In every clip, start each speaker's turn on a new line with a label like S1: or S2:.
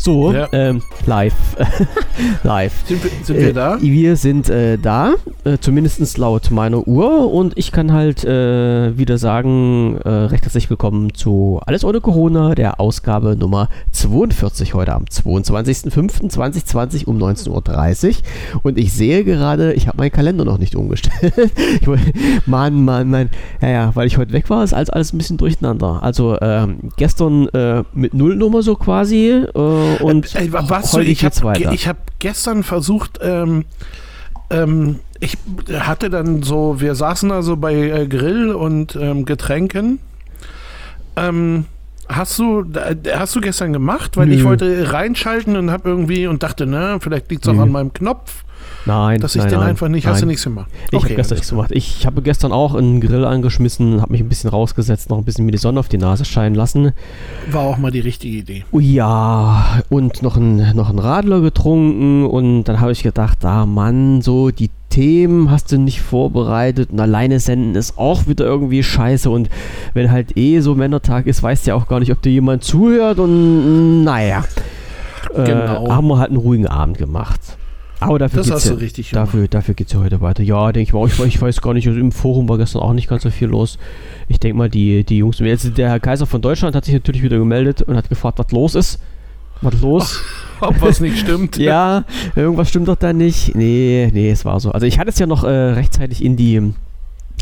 S1: So, ja. ähm, live. live.
S2: Sind, wir, sind wir
S1: äh,
S2: da?
S1: Wir sind äh, da, äh, zumindest laut meiner Uhr. Und ich kann halt äh, wieder sagen, äh, recht herzlich willkommen zu Alles ohne Corona, der Ausgabe Nummer 42 heute am 22.05.2020 um 19.30 Uhr. Und ich sehe gerade, ich habe meinen Kalender noch nicht umgestellt. ich, Mann, Mann, Mann. Ja, ja, weil ich heute weg war, ist alles, alles ein bisschen durcheinander. Also ähm, gestern äh, mit Nullnummer so quasi. Äh, und
S2: äh, was heute ich geht's hab, weiter. Ich habe gestern versucht, ähm, ähm, ich hatte dann so, wir saßen also bei äh, Grill und ähm, Getränken. Ähm, hast du, hast du gestern gemacht? Weil Nö. ich wollte reinschalten und habe irgendwie und dachte, ne, vielleicht liegt es auch an meinem Knopf.
S1: Nein,
S2: dass ich
S1: nein,
S2: den
S1: nein,
S2: einfach nicht.
S1: Nein.
S2: Hast du nichts gemacht?
S1: Ich okay, habe gestern nichts gemacht. Ich habe gestern auch einen Grill angeschmissen, habe mich ein bisschen rausgesetzt, noch ein bisschen mir die Sonne auf die Nase scheinen lassen.
S2: War auch mal die richtige Idee.
S1: Oh ja, und noch ein, noch ein Radler getrunken und dann habe ich gedacht, ah Mann, so die Themen hast du nicht vorbereitet und alleine senden ist auch wieder irgendwie scheiße und wenn halt eh so Männertag ist, weißt du ja auch gar nicht, ob dir jemand zuhört und naja. Äh, genau. Äh, haben wir halt einen ruhigen Abend gemacht. Aber dafür
S2: das hast
S1: ja,
S2: du richtig
S1: Dafür, dafür geht es ja heute weiter. Ja, denke ich mal. Ich, ich, weiß gar nicht, also im Forum war gestern auch nicht ganz so viel los. Ich denke mal, die, die Jungs. Jetzt, der Herr Kaiser von Deutschland hat sich natürlich wieder gemeldet und hat gefragt, was los ist. Was los?
S2: Ob was nicht stimmt.
S1: ja, irgendwas stimmt doch da nicht. Nee, nee, es war so. Also ich hatte es ja noch äh, rechtzeitig in die.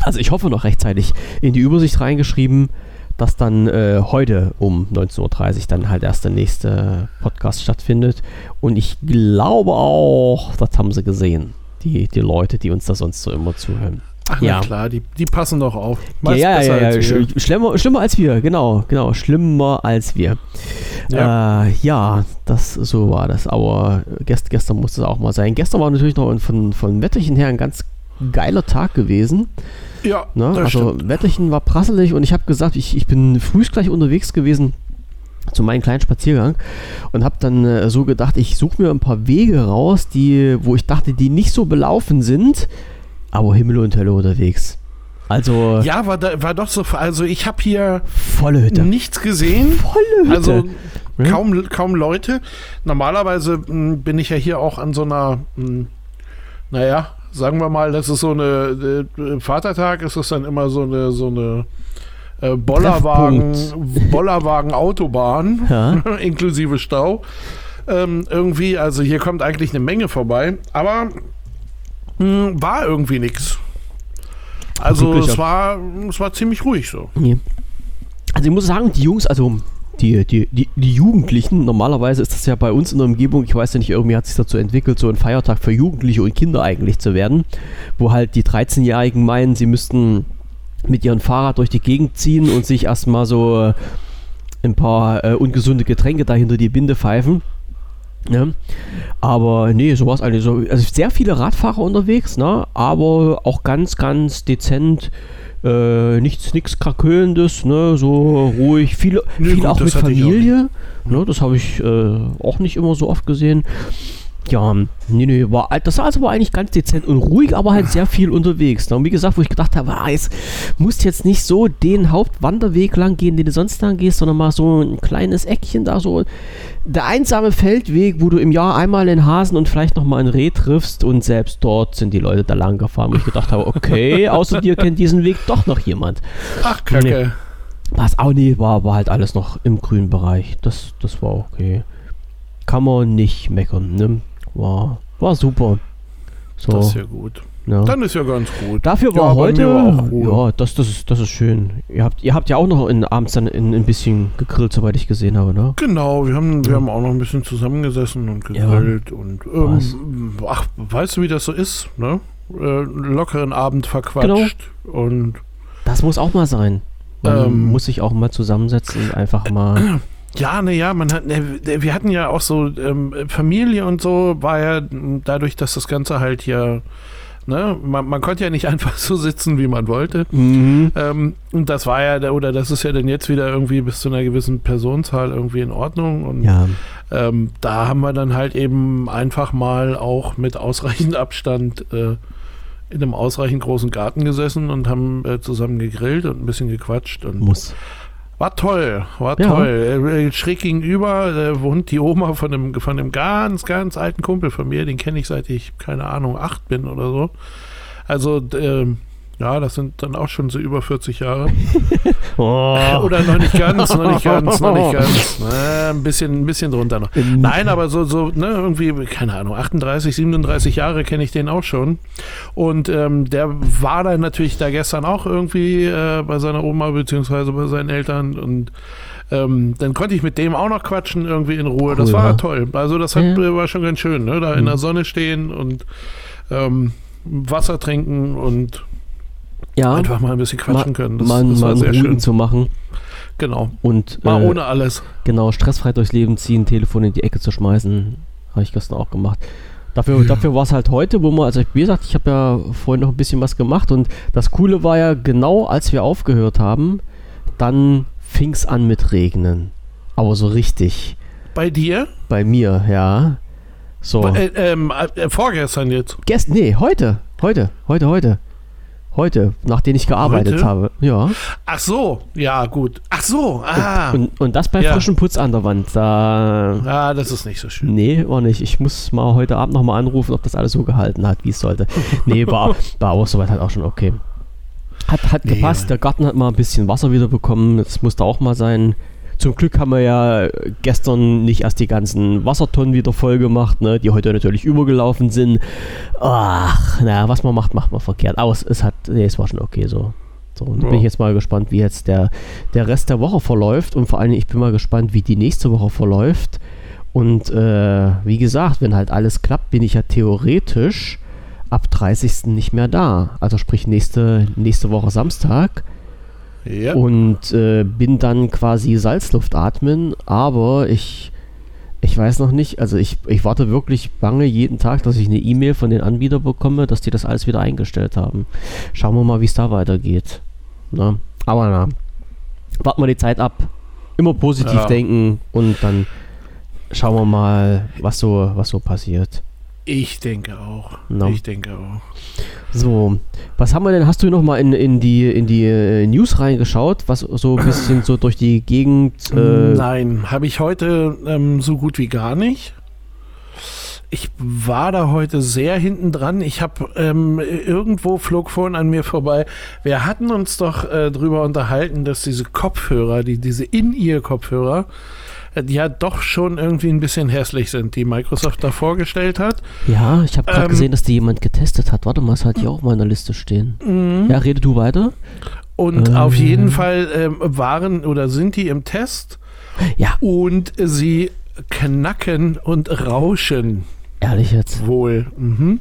S1: Also ich hoffe noch rechtzeitig in die Übersicht reingeschrieben dass dann äh, heute um 19.30 Uhr dann halt erst der nächste Podcast stattfindet. Und ich glaube auch, das haben sie gesehen, die, die Leute, die uns da sonst so immer zuhören.
S2: Ach ja. klar, die, die passen doch auf.
S1: Meist ja, ja, ja, ja. Sch schlimmer, schlimmer als wir, genau, genau, schlimmer als wir. Ja, äh, ja das, so war das. Aber gest, gestern musste es auch mal sein. Gestern war natürlich noch von, von Wetterchen her ein ganz geiler Tag gewesen.
S2: Ja,
S1: ne? Also stimmt. Wetterchen war prasselig und ich habe gesagt, ich, ich bin früh gleich unterwegs gewesen zu meinem kleinen Spaziergang und habe dann äh, so gedacht, ich suche mir ein paar Wege raus, die, wo ich dachte, die nicht so belaufen sind, aber Himmel und Hölle unterwegs. Also
S2: ja, war, da, war doch so. Also ich habe hier
S1: volle Hütte.
S2: nichts gesehen.
S1: Volle Hütte.
S2: Also ja? kaum, kaum Leute. Normalerweise mh, hm, bin ich ja hier auch an so einer, mh, hm, naja, sagen wir mal, das ist so eine, äh, Vatertag ist es dann immer so eine, so eine äh, Bollerwagen, Bollerwagen Autobahn, ja. inklusive Stau. Ähm, irgendwie, also hier kommt eigentlich eine Menge vorbei, aber mh, hm, war irgendwie nichts. Also es war, es war ziemlich ruhig so.
S1: Also ich muss sagen, die Jungs, also die, die, die, die, Jugendlichen, normalerweise ist das ja bei uns in der Umgebung, ich weiß ja nicht, irgendwie hat sich dazu entwickelt, so ein Feiertag für Jugendliche und Kinder eigentlich zu werden, wo halt die 13-Jährigen meinen, sie müssten mit ihrem Fahrrad durch die Gegend ziehen und sich erstmal so ein paar äh, ungesunde Getränke dahinter die Binde pfeifen. Ja. Aber nee, so war es eigentlich so. Also sehr viele Radfahrer unterwegs, ne? aber auch ganz, ganz dezent äh, nichts, nichts Krakölendes, ne? so ruhig. Viele, nee, viele gut, auch mit Familie. Auch ne? Das habe ich äh, auch nicht immer so oft gesehen. Ja, nee, nee, war, das war also war eigentlich ganz dezent und ruhig, aber halt sehr viel unterwegs. Ne? Und wie gesagt, wo ich gedacht habe, ah, es musst jetzt nicht so den Hauptwanderweg lang gehen, den du sonst lang gehst, sondern mal so ein kleines Eckchen da, so der einsame Feldweg, wo du im Jahr einmal einen Hasen und vielleicht nochmal ein Reh triffst und selbst dort sind die Leute da lang gefahren, wo ich gedacht habe, okay, außer dir kennt diesen Weg doch noch jemand.
S2: Ach, Kacke. Nee,
S1: was auch nie war, war halt alles noch im grünen Bereich. Das, das war okay. Kann man nicht meckern, ne? War, war super.
S2: So. Das ist ja gut. Ja. Dann ist ja ganz gut.
S1: Dafür war ja, heute, war ja, das, das, ist, das ist schön. Ihr habt, ihr habt ja auch noch in, abends dann in, ein bisschen gegrillt, soweit ich gesehen habe, ne?
S2: Genau, wir haben, wir haben auch noch ein bisschen zusammengesessen und gegrillt und ähm, ach, weißt du, wie das so ist, ne? Äh, lockeren Abend verquatscht genau. und
S1: das muss auch mal sein. Man ähm, muss sich auch mal zusammensetzen und einfach mal
S2: Ja, naja, man hat, ne, wir hatten ja auch so ähm, Familie und so, war ja dadurch, dass das Ganze halt hier, ne, man, man konnte ja nicht einfach so sitzen, wie man wollte. Mhm. Ähm, und das war ja, oder das ist ja dann jetzt wieder irgendwie bis zu einer gewissen Personenzahl irgendwie in Ordnung. Und ja. ähm, da haben wir dann halt eben einfach mal auch mit ausreichend Abstand äh, in einem ausreichend großen Garten gesessen und haben äh, zusammen gegrillt und ein bisschen gequatscht und
S1: muss
S2: War toll, war
S1: Ja.
S2: toll. Äh, Schräg gegenüber äh, wohnt die Oma von einem, von einem ganz, ganz alten Kumpel von mir. Den kenne ich seit ich, keine Ahnung, acht bin oder so. Also, ähm, ja, das sind dann auch schon so über 40 Jahre.
S1: Oh.
S2: Oder noch nicht ganz, noch nicht ganz, noch nicht ganz. Äh, ein, bisschen, ein bisschen drunter noch. Nein, aber so, so, ne, irgendwie, keine Ahnung, 38, 37 Jahre kenne ich den auch schon. Und ähm, der war dann natürlich da gestern auch irgendwie äh, bei seiner Oma beziehungsweise bei seinen Eltern und ähm, dann konnte ich mit dem auch noch quatschen, irgendwie in Ruhe. das
S1: Cool,
S2: war
S1: ja.
S2: toll. Also das hat,
S1: Ja.
S2: war schon ganz schön, ne? Da in der Sonne stehen und ähm, Wasser trinken und
S1: Ja,
S2: einfach mal ein bisschen quatschen können. Das,
S1: mal,
S2: das
S1: mal
S2: sehr schön.
S1: zu machen
S2: Genau.
S1: und
S2: Mal
S1: äh,
S2: ohne alles.
S1: genau stressfrei durchs Leben ziehen, Telefon in die Ecke zu schmeißen, habe ich gestern auch gemacht. Dafür,
S2: Ja.
S1: dafür war es halt heute, wo man, also wie gesagt, ich habe ja vorhin noch ein bisschen was gemacht und das Coole war ja genau, als wir aufgehört haben, dann fing es an mit Regnen. Aber so richtig.
S2: Bei dir?
S1: Bei mir, ja. So.
S2: Äh, ähm, äh, vorgestern jetzt.
S1: Gest nee, heute. Heute. Heute, heute. Heute, nachdem ich gearbeitet
S2: Heute?
S1: habe. Ja.
S2: Ach so, ja, gut. Ach so, ah.
S1: Und, und das bei
S2: Ja.
S1: frischem Putz an der Wand. Da.
S2: ah, das ist nicht so schön.
S1: Nee, war nicht. Ich muss mal heute Abend nochmal anrufen, ob das alles so gehalten hat, wie es sollte. Nee, war, war auch soweit halt auch schon okay. Hat, hat
S2: Nee,
S1: gepasst. Der Garten hat mal ein bisschen Wasser wieder bekommen. Das musste auch mal sein. Zum Glück haben wir ja gestern nicht erst die ganzen Wassertonnen wieder voll gemacht, ne, die heute natürlich übergelaufen sind. Ach, naja, was man macht, macht man verkehrt. Aber es, es hat, nee, es war schon okay so. So, und da bin
S2: Ja.
S1: ich jetzt mal gespannt, wie jetzt der, der Rest der Woche verläuft und vor allen Dingen, ich bin mal gespannt, wie die nächste Woche verläuft. Und äh, wie gesagt, wenn halt alles klappt, bin ich ja theoretisch ab 30. nicht mehr da. Also sprich nächste, nächste Woche Samstag.
S2: Ja.
S1: Und äh, bin dann quasi Salzluft atmen, aber ich, ich weiß noch nicht, also ich, ich warte wirklich bange jeden Tag, dass ich eine E-Mail von den Anbietern bekomme, dass die das alles wieder eingestellt haben. Schauen wir mal, wie es da weitergeht. Na, aber na, warten wir die Zeit ab. Immer positiv
S2: Ja.
S1: denken und dann schauen wir mal, was so, was so passiert.
S2: Ich denke auch.
S1: No.
S2: Ich denke auch.
S1: So, was haben wir denn? Hast du noch mal in, in die, in die äh, News reingeschaut, was so ein bisschen so durch die Gegend. Äh,
S2: Nein, habe ich heute ähm, so gut wie gar nicht. Ich war da heute sehr hinten dran. Ich habe ähm, irgendwo flog vorhin an mir vorbei. Wir hatten uns doch äh, drüber unterhalten, dass diese Kopfhörer, die diese In-Ear-Kopfhörer, ja doch schon irgendwie ein bisschen hässlich sind, die Microsoft da vorgestellt hat.
S1: ja, ich habe gerade
S2: Ähm,
S1: gesehen, dass die jemand getestet hat. Warte mal, es hat hier auch mal in der Liste stehen.
S2: Mhm.
S1: Ja, rede du weiter.
S2: Und
S1: Ähm.
S2: auf jeden Fall ähm, waren oder sind die im Test
S1: Ja,
S2: und sie knacken und rauschen
S1: ehrlich jetzt.
S2: wohl. Mhm.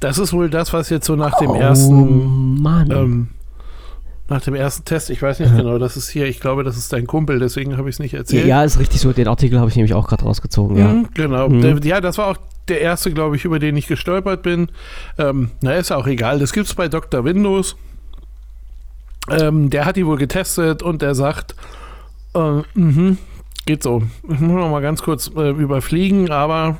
S2: Das ist wohl das, was jetzt so nach dem
S1: oh,
S2: ersten
S1: Mann.
S2: Nach dem ersten Test, ich weiß nicht genau, das ist hier, ich glaube, das ist dein Kumpel, deswegen habe ich es nicht erzählt.
S1: ja, ist richtig so. Den Artikel habe ich nämlich auch gerade rausgezogen. Ja.
S2: Mhm, genau.
S1: Mhm.
S2: Ja, das war auch der erste, glaube ich, über den ich gestolpert bin. Ähm, na, ist ja auch egal. Das gibt es bei Dr. Windows. Ähm, der hat die wohl getestet und der sagt, äh, mhm, geht so. Ich muss noch mal ganz kurz äh, überfliegen, aber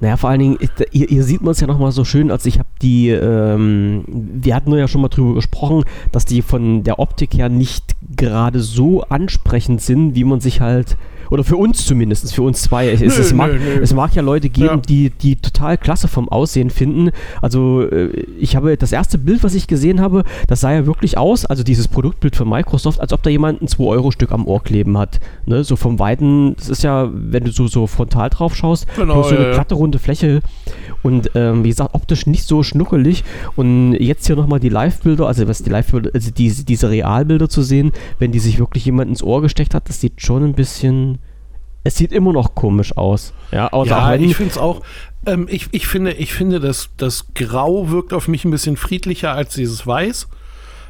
S1: Naja, vor allen Dingen, hier, hier sieht man es ja nochmal so schön, als ich habe die, ähm, wir hatten ja schon mal drüber gesprochen, dass die von der Optik her nicht gerade so ansprechend sind, wie man sich halt, oder für uns zumindest, für uns zwei. Es, es,
S2: Nö,
S1: es, mag,
S2: nö, nö.
S1: es mag ja Leute geben,
S2: Ja.
S1: die, die total klasse vom Aussehen finden. Also äh, ich habe das erste Bild, was ich gesehen habe, das sah ja wirklich aus, also dieses Produktbild von Microsoft, als ob da jemand ein 2-Euro-Stück am Ohr kleben hat. Ne? So vom Weiten, das ist ja, wenn du so, so frontal drauf schaust,
S2: Genau,
S1: so eine
S2: ja.
S1: glatte, runde Fläche und ähm, wie gesagt, optisch nicht so schnuckelig. Und jetzt hier nochmal die Live-Bilder, also was die Live-Bilder, also diese, diese Realbilder zu sehen, wenn die sich wirklich jemand ins Ohr gesteckt hat, das sieht schon ein bisschen. Es sieht immer noch komisch aus. Ja, außer
S2: ja, ich finde es auch. Ähm, ich, ich finde, ich finde das, das Grau wirkt auf mich ein bisschen friedlicher als dieses Weiß,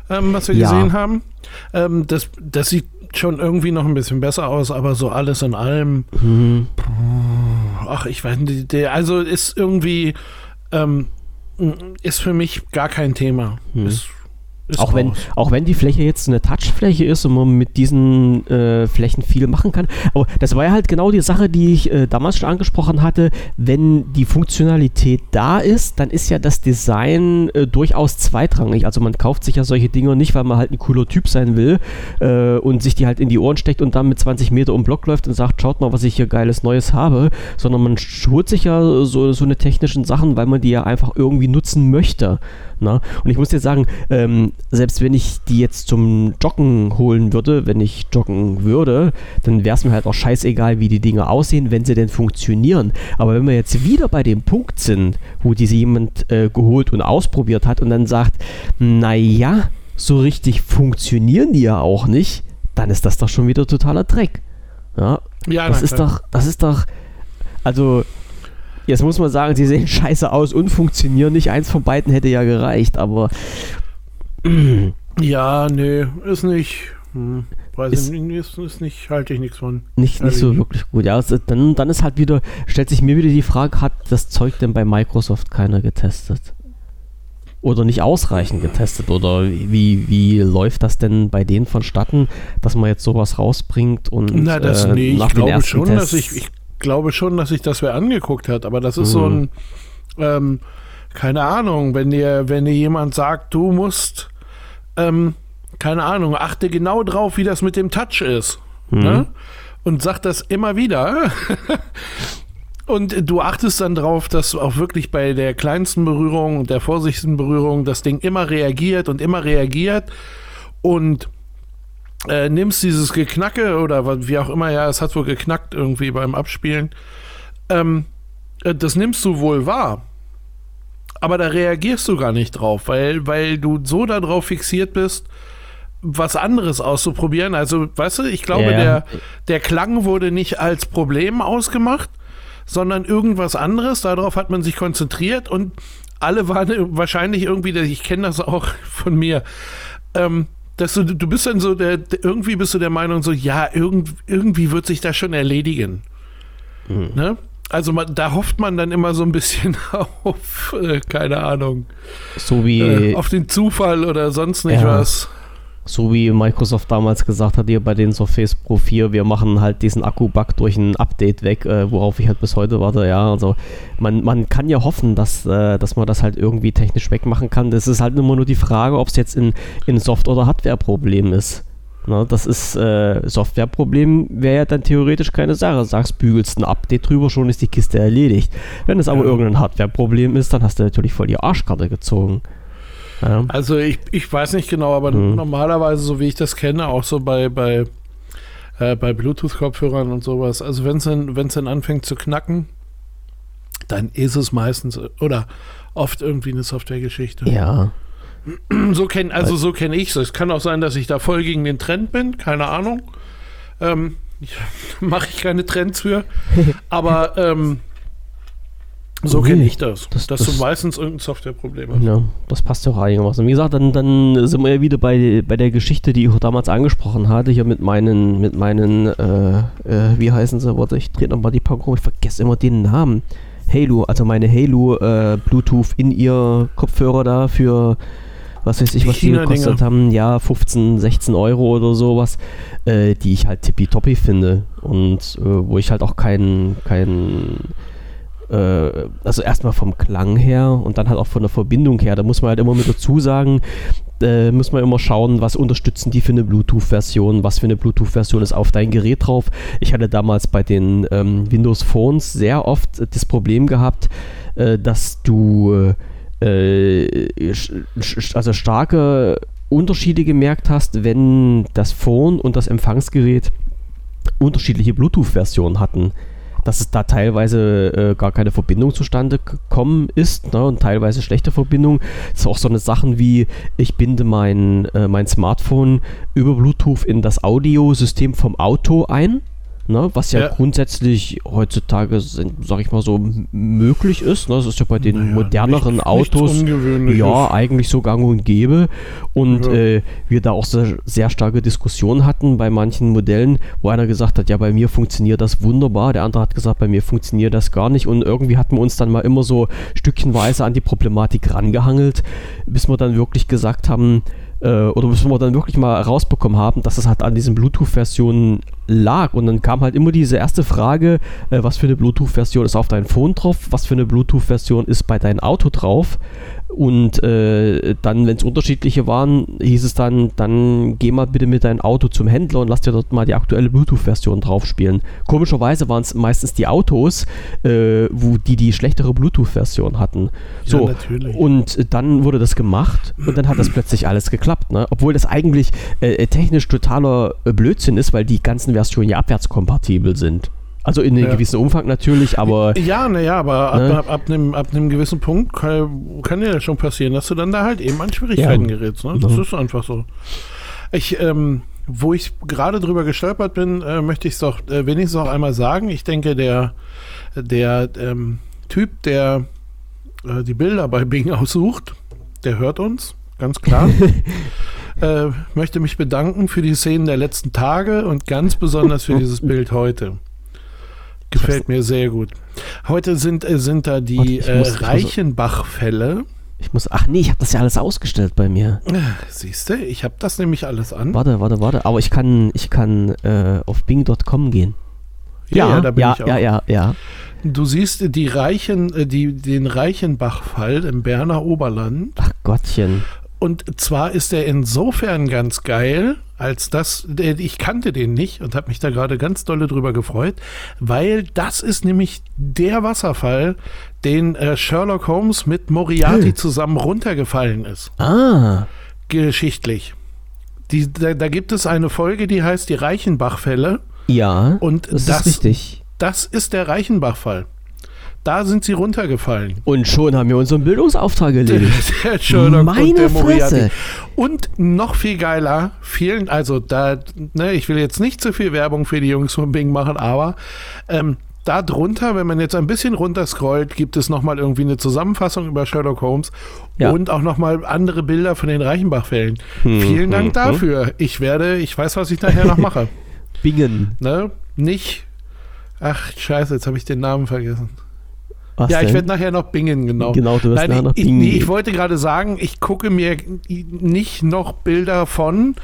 S2: ähm, was wir
S1: Ja.
S2: gesehen haben. Ähm, das, das sieht schon irgendwie noch ein bisschen besser aus, aber so alles in allem.
S1: Hm,
S2: Ach, ich weiß nicht, also ist irgendwie, ähm, ist für mich gar kein Thema.
S1: Hm.
S2: Ist, ist
S1: Auch wenn, auch wenn die Fläche jetzt eine Touchfläche ist und man mit diesen äh, Flächen viel machen kann. Aber das war ja halt genau die Sache, die ich äh, damals schon angesprochen hatte. Wenn die Funktionalität da ist, dann ist ja das Design äh, durchaus zweitrangig. Also man kauft sich ja solche Dinger nicht, weil man halt ein cooler Typ sein will äh, und sich die halt in die Ohren steckt und dann mit 20 Meter um Block läuft und sagt, schaut mal, was ich hier geiles Neues habe. Sondern man holt sich ja so, so eine technischen Sachen, weil man die ja einfach irgendwie nutzen möchte. Na? Und ich muss dir sagen, ähm, selbst wenn ich die jetzt zum Joggen holen würde, wenn ich joggen würde, dann wäre es mir halt auch scheißegal, wie die Dinge aussehen, wenn sie denn funktionieren. Aber wenn wir jetzt wieder bei dem Punkt sind, wo diese jemand äh, geholt und ausprobiert hat und dann sagt, naja, so richtig funktionieren die ja auch nicht, dann ist das doch schon wieder totaler Dreck. Ja,
S2: Ja,
S1: das ist doch, das ist doch, also jetzt muss man sagen, sie sehen scheiße aus und funktionieren nicht. Eins von beiden hätte ja gereicht, aber
S2: Ja, nee, ist nicht. Hm, weiß
S1: Ist-
S2: ist, ist nicht, halte ich nichts von.
S1: nicht, nicht
S2: Also
S1: so
S2: ich-
S1: wirklich gut. Ja, es, dann, dann ist halt wieder, stellt sich mir wieder die Frage, hat das Zeug denn bei Microsoft keiner getestet? Oder nicht ausreichend getestet? Oder wie, wie läuft das denn bei denen vonstatten, dass man jetzt sowas rausbringt und
S2: Na, das,
S1: äh,
S2: nee, ich
S1: den
S2: glaube
S1: ersten
S2: schon,
S1: Tests,
S2: dass ich, ich glaube schon, dass sich das wer angeguckt hat, aber das ist so ein,
S1: Mhm.
S2: ähm, keine Ahnung, wenn dir, wenn dir jemand sagt, du musst, ähm, keine Ahnung, achte genau drauf, wie das mit dem Touch ist.
S1: Mhm.
S2: Ne? Und sagt das immer wieder. Und du achtest dann drauf, dass auch wirklich bei der kleinsten Berührung und der vorsichtigsten Berührung das Ding immer reagiert und immer reagiert. Und äh, nimmst dieses Geknacke oder wie auch immer, ja, es hat wohl geknackt irgendwie beim Abspielen. Ähm, äh, das nimmst du wohl wahr. Aber da reagierst du gar nicht drauf, weil, weil du so darauf fixiert bist, was anderes auszuprobieren. Also, weißt du, ich glaube,
S1: Ja.
S2: der, der Klang wurde nicht als Problem ausgemacht, sondern irgendwas anderes. Darauf hat man sich konzentriert und alle waren wahrscheinlich irgendwie, ich kenne das auch von mir, ähm, dass du, du bist dann so, der, irgendwie bist du der Meinung so, ja, irgend, irgendwie wird sich das schon erledigen. Ne? Also man, da hofft man dann immer so ein bisschen auf, äh, keine Ahnung,
S1: so wie
S2: äh, auf den Zufall oder sonst nicht
S1: Ja.
S2: was.
S1: So wie Microsoft damals gesagt hat, hier bei den Surface Pro 4, wir machen halt diesen Akku-Bug durch ein Update weg, äh, worauf ich halt bis heute warte. Ja, also man, man kann ja hoffen, dass, äh, dass man das halt irgendwie technisch wegmachen kann. Das ist halt immer nur die Frage, ob es jetzt in, in Soft- oder Hardware-Problem ist. Ne, das ist äh, Softwareproblem, wäre ja dann theoretisch keine Sache. Sagst, bügelst ein Update drüber, schon ist die Kiste erledigt. Wenn es aber
S2: Ja.
S1: irgendein Hardware-Problem ist, dann hast du natürlich voll die Arschkarte gezogen. Ja.
S2: Also ich, ich weiß nicht genau, aber
S1: Mhm.
S2: normalerweise, so wie ich das kenne, auch so bei, bei, äh, bei Bluetooth-Kopfhörern und sowas, also wenn es dann, wenn's dann anfängt zu knacken, dann ist es meistens oder oft irgendwie eine Softwaregeschichte.
S1: ja.
S2: So kenn, also so kenne ich es. Es kann auch sein, dass ich da voll gegen den Trend bin, keine Ahnung. Ähm, Mache ich keine Trends für. Aber ähm, so kenne ich das.
S1: das-
S2: dass
S1: das-
S2: du meistens irgendein Softwareproblem hast.
S1: Ja, das passt ja auch einigermaßen. Wie gesagt, dann, dann sind wir ja wieder bei, bei der Geschichte, die ich auch damals angesprochen hatte, hier mit meinen, mit meinen, äh, äh, wie heißen sie? Warte, ich drehe nochmal die Packung, ich vergesse immer den Namen. Halo, also meine Halo äh, Bluetooth in ihr Kopfhörer da für, was weiß ich,
S2: Die
S1: was die gekostet haben, ja, 15, 16 Euro oder sowas, äh, die ich halt tippitoppi finde und äh, wo ich halt auch keinen, keinen äh, also erstmal vom Klang her und dann halt auch von der Verbindung her. Da muss man halt immer mit dazu sagen, äh, muss man immer schauen, was unterstützen die für eine Bluetooth-Version, was für eine Bluetooth-Version ist auf dein Gerät drauf. Ich hatte damals bei den ähm, Windows Phones sehr oft äh, das Problem gehabt, äh, dass du äh, sch- also starke Unterschiede gemerkt hast, wenn das Phone und das Empfangsgerät unterschiedliche Bluetooth-Versionen hatten dass es da teilweise äh, gar keine Verbindung zustande gekommen ist ne, und teilweise schlechte Verbindung. Das ist auch so eine Sachen wie, ich binde mein, äh, mein Smartphone über Bluetooth in das Audiosystem vom Auto ein. Ne, was ja,
S2: Ja.
S1: grundsätzlich heutzutage, sag ich mal so, möglich ist. Ne? Das ist ja bei den
S2: Naja,
S1: moderneren
S2: nicht-
S1: Autos
S2: nichts Ungewöhnliches.
S1: ja, eigentlich so gang und gäbe. Und
S2: Ja.
S1: äh, wir da auch sehr, sehr starke Diskussionen hatten bei manchen Modellen, wo einer gesagt hat, ja, bei mir funktioniert das wunderbar. Der andere hat gesagt, bei mir funktioniert das gar nicht. Und irgendwie hatten wir uns dann mal immer so stückchenweise an die Problematik rangehangelt, bis wir dann wirklich gesagt haben, oder bis wir dann wirklich mal rausbekommen haben, dass es halt an diesen Bluetooth-Versionen lag. Und dann kam halt immer diese erste Frage, äh, was für eine Bluetooth-Version ist auf deinem Phone drauf, was für eine Bluetooth-Version ist bei deinem Auto drauf. Und äh, dann, wenn es unterschiedliche waren, hieß es dann, dann geh mal bitte mit deinem Auto zum Händler und lass dir dort mal die aktuelle Bluetooth-Version drauf spielen. Komischerweise waren es meistens die Autos, äh, wo die die schlechtere Bluetooth-Version hatten. So,
S2: natürlich.
S1: und dann wurde das gemacht und dann hat das plötzlich alles geklappt. Ne? Obwohl das eigentlich äh, technisch totaler äh, Blödsinn ist, weil die ganzen Versionen ja abwärtskompatibel sind. Also in einem
S2: Ja.
S1: gewissen Umfang natürlich, aber
S2: Ja, naja, aber ab,
S1: Ne?
S2: ab, ab, einem, ab einem gewissen Punkt kann, kann ja schon passieren, dass du dann da halt eben an Schwierigkeiten
S1: Ja.
S2: gerätst. Ne? Das
S1: Ja.
S2: ist einfach so. Ich, ähm, wo ich gerade drüber gestolpert bin, äh, möchte ich es doch äh, wenigstens auch einmal sagen. Ich denke, der, der ähm, Typ, der äh, die Bilder bei Bing aussucht, der hört uns, ganz klar. äh, möchte mich bedanken für die Szenen der letzten Tage und ganz besonders für dieses Bild heute. Gefällt mir sehr gut. Heute sind, äh, sind da die äh, Reichenbach-Fälle.
S1: ich muss. Ach nee, ich habe das ja alles ausgestellt bei mir.
S2: Siehst du, ich habe das nämlich alles an.
S1: Warte, warte, warte. Aber ich kann, ich kann äh, auf Bing.com gehen.
S2: ja, da bin
S1: ja,
S2: ich auch.
S1: ja, ja, ja.
S2: Du siehst die Reichen, äh, die, den Reichenbach-Fall im Berner Oberland.
S1: Ach Gottchen.
S2: Und zwar ist er insofern ganz geil, als dass der, ich kannte den nicht und habe mich da gerade ganz dolle drüber gefreut, weil das ist nämlich der Wasserfall, den äh, Sherlock Holmes mit Moriarty
S1: Hm.
S2: zusammen runtergefallen ist.
S1: Ah.
S2: Geschichtlich. Die, da, da gibt es eine Folge, die heißt die Reichenbach-Fälle
S1: Ja.
S2: und
S1: das,
S2: das,
S1: ist richtig.
S2: das ist der Reichenbach-Fall. Da sind sie runtergefallen.
S1: Und schon haben wir unseren Bildungsauftrag erledigt.
S2: Der Sherlock
S1: Meine
S2: und.
S1: Fresse.
S2: Und noch viel geiler, vielen, also da, ne, ich will jetzt nicht zu viel Werbung für die Jungs von Bing machen, aber ähm, da drunter, wenn man jetzt ein bisschen runterscrollt, gibt es nochmal irgendwie eine Zusammenfassung über Sherlock Holmes
S1: Ja.
S2: und auch nochmal andere Bilder von den Reichenbach-Fällen. Vielen Dank dafür. Ich werde, ich weiß, was ich nachher noch mache.
S1: Bingen.
S2: Ne? Nicht. Ach, scheiße, jetzt habe ich den Namen vergessen.
S1: Was
S2: ja, ich
S1: denn?
S2: werde nachher noch bingen, genau.
S1: Genau, du wirst
S2: Nein,
S1: nachher noch
S2: ich,
S1: bingen.
S2: nee, ich wollte gerade sagen, ich gucke mir nicht noch Bilder von,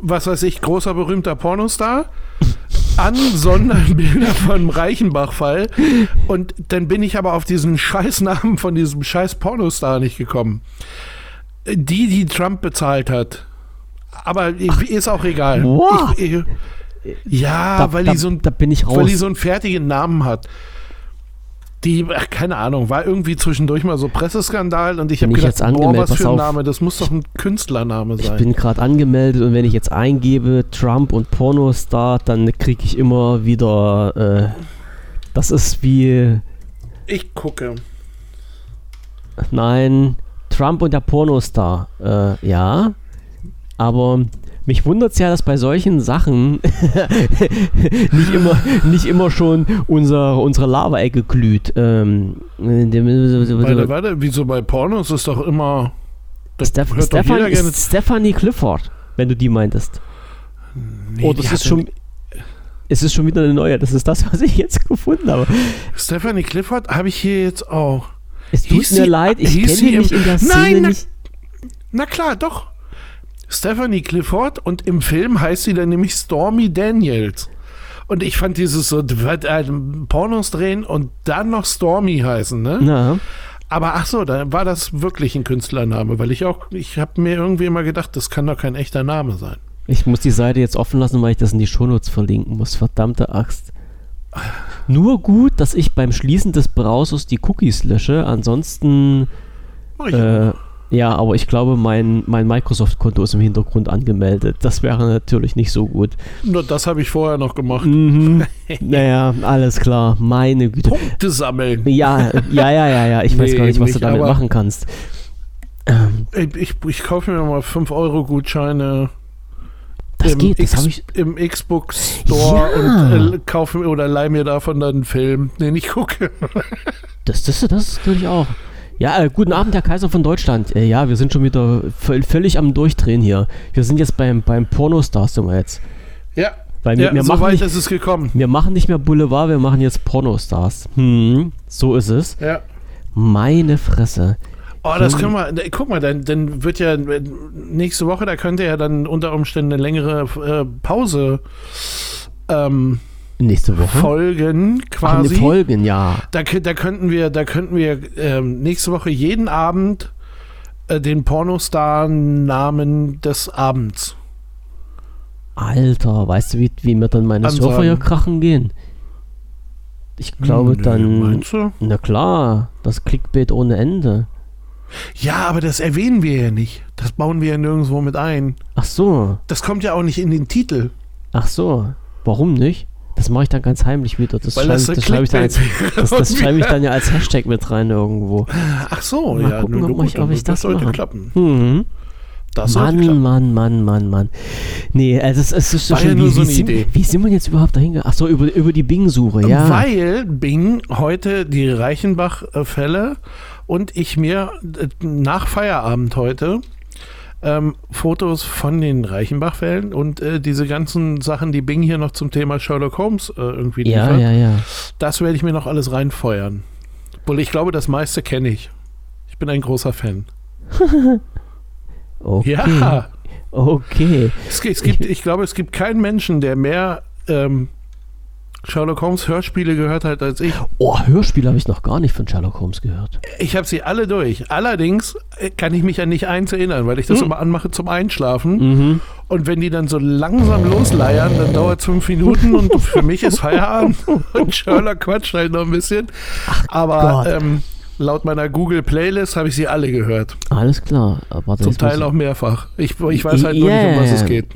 S2: was weiß ich, großer berühmter Pornostar an, sondern Bilder vom Reichenbach-Fall. Und dann bin ich aber auf diesen Scheißnamen von diesem scheiß Pornostar nicht gekommen. Die, die Trump bezahlt hat. Aber ist auch egal.
S1: Wow.
S2: Ich, ich, ja,
S1: da,
S2: weil,
S1: da,
S2: die so ein,
S1: da bin ich raus.
S2: weil die so einen fertigen Namen hat. Die, ach, keine Ahnung, war irgendwie zwischendurch mal so Presseskandal und ich habe
S1: ich
S2: gedacht,
S1: jetzt angemeldet?
S2: boah, was für ein. Name, das muss doch ein Künstlername
S1: ich
S2: sein.
S1: bin gerade angemeldet und wenn ich jetzt eingebe Trump und Pornostar, dann kriege ich immer wieder. Äh, das ist wie.
S2: Ich gucke.
S1: Nein, Trump und der Pornostar. Äh, ja. Aber mich wundert es ja, dass bei solchen Sachen nicht, immer, nicht immer schon unser, unsere Lava-Ecke glüht. Ähm,
S2: Warte, warte, wieso bei Pornos ist doch immer.
S1: Steph Stefan, Stephanie Clifford, wenn du die meintest.
S2: Nee,
S1: oh, das ist schon. Es ist schon wieder eine neue. Das ist das, was ich jetzt gefunden habe.
S2: Stephanie Clifford habe ich hier jetzt auch.
S1: Es tut
S2: Hieß
S1: mir
S2: sie-
S1: leid, ich kenne
S2: sie
S1: mich
S2: im-
S1: in der
S2: Nein,
S1: Szene
S2: na-
S1: nicht.
S2: Na klar, doch. Stephanie Clifford und im Film heißt sie dann nämlich Stormy Daniels. Und ich fand dieses so, äh, Pornos drehen und dann noch Stormy heißen, ne?
S1: Na,
S2: Aber ach so, da war das wirklich ein Künstlername, weil ich auch, ich habe mir irgendwie immer gedacht, das kann doch kein echter Name sein.
S1: ich muss die Seite jetzt offen lassen, weil ich das in die Shownotes verlinken muss. Verdammte Axt. Nur gut, dass ich beim Schließen des Browsers die Cookies lösche. Ansonsten,
S2: Mach ich
S1: äh, ja, aber ich glaube, mein, mein Microsoft-Konto ist im Hintergrund angemeldet. Das wäre natürlich nicht so gut.
S2: Nur das habe ich vorher noch gemacht.
S1: Mhm. naja, alles klar. Meine Güte.
S2: Punkte sammeln.
S1: Ja, ja, ja, ja, ja. Ich weiß
S2: Nee,
S1: gar nicht, was
S2: nicht,
S1: du damit machen kannst. Ähm,
S2: Ich, ich, ich kaufe mir mal 5-Euro-Gutscheine
S1: das
S2: im,
S1: geht, das habe ich.
S2: im Xbox Store
S1: Ja.
S2: und äh, kaufe mir oder leih mir davon dann einen Film, den ich gucke.
S1: Das, das, das ist natürlich auch. Ja, äh, guten Abend, Herr Kaiser von Deutschland. Äh, ja, wir sind schon wieder völ- völlig am Durchdrehen hier. Wir sind jetzt beim, beim Pornostars sind wir jetzt.
S2: Ja,
S1: Weil wir,
S2: ja
S1: wir,
S2: so
S1: machen
S2: weit
S1: nicht,
S2: ist es gekommen.
S1: wir machen nicht mehr Boulevard, wir machen jetzt Pornostars. Hm, so ist es.
S2: Ja.
S1: Meine Fresse.
S2: Oh, das können wir, guck mal, dann, dann wird ja nächste Woche, da könnte ja dann unter Umständen eine längere äh, Pause ähm,
S1: nächste Woche
S2: folgen, quasi.
S1: Ach, Folgen, ja.
S2: Da, da könnten wir, da könnten wir ähm, nächste Woche jeden Abend äh, den Pornostar-Namen des Abends.
S1: Alter, weißt du, wie, wie mir dann meine
S2: Ansagen.
S1: Surfer hier krachen gehen? Ich glaube
S2: Nö,
S1: dann.
S2: Meinst du?
S1: Na klar, das Clickbait ohne Ende.
S2: Ja, aber das erwähnen wir ja nicht. Das bauen wir ja nirgendwo mit ein.
S1: Ach so,
S2: Das kommt ja auch nicht in den Titel.
S1: ach so. Warum nicht? Das mache ich dann ganz heimlich wieder. Das schreibe
S2: das
S1: das
S2: so
S1: schreib ich, dann als, das, das
S2: wäre.
S1: schreibe ich dann ja als Hashtag mit rein irgendwo.
S2: Ach so,
S1: Mal
S2: ja.
S1: gucken,
S2: nun,
S1: ob
S2: gut,
S1: ich- ob ich das
S2: sollte
S1: mache.
S2: klappen.
S1: Mhm.
S2: Das sollte
S1: Mann,
S2: klappen.
S1: Mann, Mann, Mann, Mann. Nee, also es, es ist
S2: War
S1: schon
S2: ja nur
S1: wie,
S2: so
S1: wie,
S2: eine
S1: sind,
S2: Idee.
S1: wie sind wir jetzt überhaupt dahin gegangen? Ach so, über, über die Bing-Suche, ja.
S2: Weil Bing heute die Reichenbach-Fälle und ich mir äh, nach Feierabend heute ähm, Fotos von den Reichenbach-Fällen und äh, diese ganzen Sachen, die Bing hier noch zum Thema Sherlock Holmes äh, irgendwie
S1: ja,
S2: liefert,
S1: ja, ja.
S2: das werde ich mir noch alles reinfeuern. Obwohl ich glaube, das meiste kenne ich. Ich bin ein großer Fan.
S1: Okay.
S2: Ja,
S1: Okay.
S2: es, es gibt, ich glaube, es gibt keinen Menschen, der mehr ähm, Sherlock Holmes Hörspiele gehört hat als ich.
S1: Oh, Hörspiel habe ich noch gar nicht von Sherlock Holmes gehört.
S2: Ich habe sie alle durch. Allerdings äh, kann ich mich an nicht eins erinnern, weil ich das immer anmache zum Einschlafen.
S1: Mhm.
S2: Und wenn die dann so langsam losleiern, dann dauert es fünf Minuten und für mich ist Feierabend. Und Sherlock quatscht halt noch ein bisschen. Aber ähm, laut meiner Google Playlist habe ich sie alle gehört.
S1: Alles klar. Warte,
S2: Zum Teil auch mehrfach. Ich, ich weiß halt nur nicht, um was es
S1: Yeah.
S2: geht.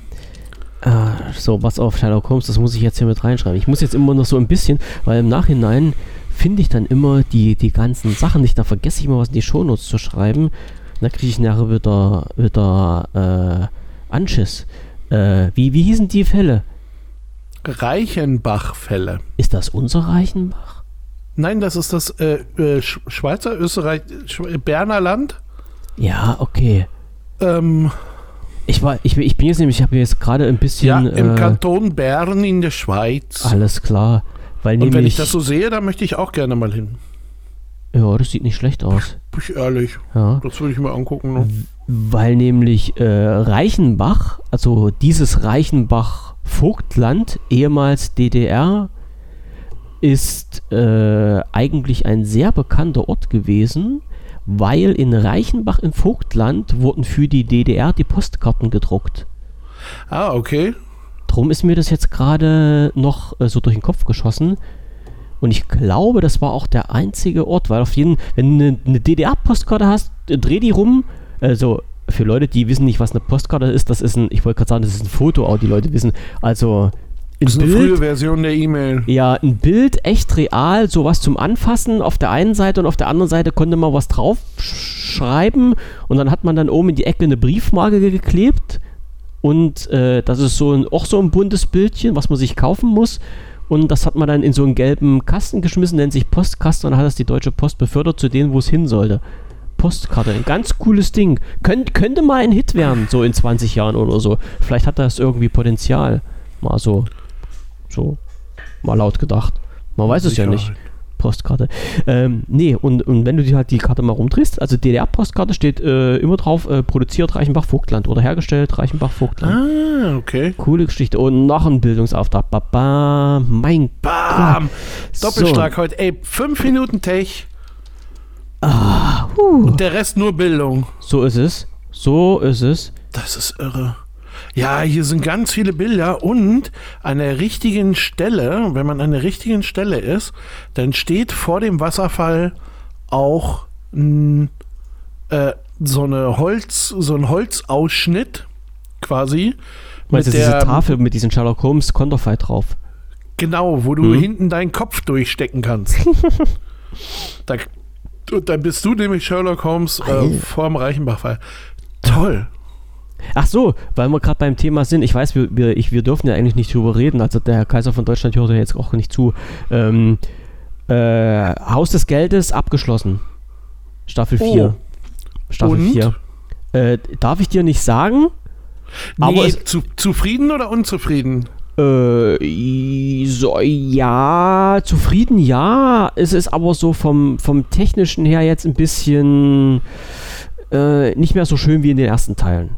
S1: Ah, so, was auf Sherlock Holmes, das muss ich jetzt hier mit reinschreiben. Ich muss jetzt immer noch so ein bisschen, weil im Nachhinein finde ich dann immer die, die ganzen Sachen nicht. Da vergesse ich immer was in die Shownotes zu schreiben. Dann kriege ich nachher wieder, wieder äh, Anschiss. Äh, wie, wie hießen die Fälle?
S2: Reichenbach-Fälle.
S1: Ist das unser Reichenbach?
S2: Nein, das ist das äh, äh, Sch- Schweizer, Österreich, Berner Land.
S1: Ja, okay.
S2: Ähm,
S1: Ich, war, ich, ich bin jetzt nämlich, ich habe jetzt gerade ein
S2: ja,
S1: bisschen.
S2: im
S1: äh,
S2: Kanton Bern in der Schweiz.
S1: Alles klar. Weil
S2: Und
S1: nämlich,
S2: wenn ich das so sehe, dann möchte ich auch gerne mal hin.
S1: Ja, das sieht nicht schlecht aus.
S2: Bin ich ehrlich.
S1: Ja.
S2: Das würde ich mir angucken. Ne?
S1: Weil nämlich äh, Reichenbach, also dieses Reichenbach-Vogtland, ehemals DDR, ist äh, eigentlich ein sehr bekannter Ort gewesen, weil in Reichenbach im Vogtland wurden für die DDR die Postkarten gedruckt.
S2: Ah, okay.
S1: Drum ist mir das jetzt gerade noch äh, so durch den Kopf geschossen. Und ich glaube, das war auch der einzige Ort, weil auf jeden, wenn du eine, eine DDR-Postkarte hast, äh, dreh die rum. Also für Leute, die wissen nicht, was eine Postkarte ist, das ist ein, ich wollte gerade sagen, das ist ein Foto, aber die Leute wissen, also
S2: Das ist eine
S1: Bild,
S2: frühe Version der E-Mail.
S1: ja, ein Bild, echt real, sowas zum Anfassen auf der einen Seite und auf der anderen Seite konnte man was drauf sch- schreiben und dann hat man dann oben in die Ecke eine Briefmarke ge- geklebt und äh, das ist so ein, auch so ein buntes Bildchen, was man sich kaufen muss und das hat man dann in so einen gelben Kasten geschmissen, nennt sich Postkasten und dann hat das die Deutsche Post befördert zu denen, wo es hin sollte. Postkarte, ein ganz cooles Ding. Könnt, könnte mal ein Hit werden, so in 20 Jahren oder so. Vielleicht hat das irgendwie Potenzial. Mal so, so, mal laut gedacht. Man weiß es ja nicht. Postkarte. Ähm, nee, und, und wenn du die halt die Karte mal rumdrehst, also DDR-Postkarte steht äh, immer drauf, äh, produziert Reichenbach-Vogtland oder hergestellt Reichenbach-Vogtland.
S2: Ah, okay.
S1: Coole Geschichte. Und noch ein Bildungsauftrag. Baba, mein
S2: Bam!
S1: So.
S2: Doppelschlag heute. Ey, fünf Minuten Tech.
S1: Ah, huh.
S2: Und der Rest nur Bildung.
S1: So ist es. So ist es.
S2: Das ist irre. Ja, hier sind ganz viele Bilder und an der richtigen Stelle, wenn man an der richtigen Stelle ist, dann steht vor dem Wasserfall auch n, äh, so eine Holz, so ein Holzausschnitt quasi.
S1: Meinst du
S2: mit
S1: diese
S2: der-
S1: Tafel mit diesem Sherlock Holmes Konterfei drauf?
S2: Genau, wo du
S1: Mhm.
S2: hinten deinen Kopf durchstecken kannst. da, und dann bist du nämlich Sherlock Holmes äh,
S1: Alter.
S2: vorm Reichenbach-Fall. Toll.
S1: Ach so, weil wir gerade beim Thema sind. Ich weiß, wir, wir, ich, wir dürfen ja eigentlich nicht drüber reden. Also der Herr Kaiser von Deutschland hört ja jetzt auch nicht zu. Ähm, äh, Haus des Geldes abgeschlossen. Staffel
S2: Oh.
S1: 4. Staffel
S2: Und?
S1: 4. Äh, darf ich dir nicht sagen? Aber
S2: nee,
S1: es-
S2: zu, zufrieden oder unzufrieden?
S1: Äh, so, ja, zufrieden ja. Es ist aber so vom, vom technischen her jetzt ein bisschen äh, nicht mehr so schön wie in den ersten Teilen.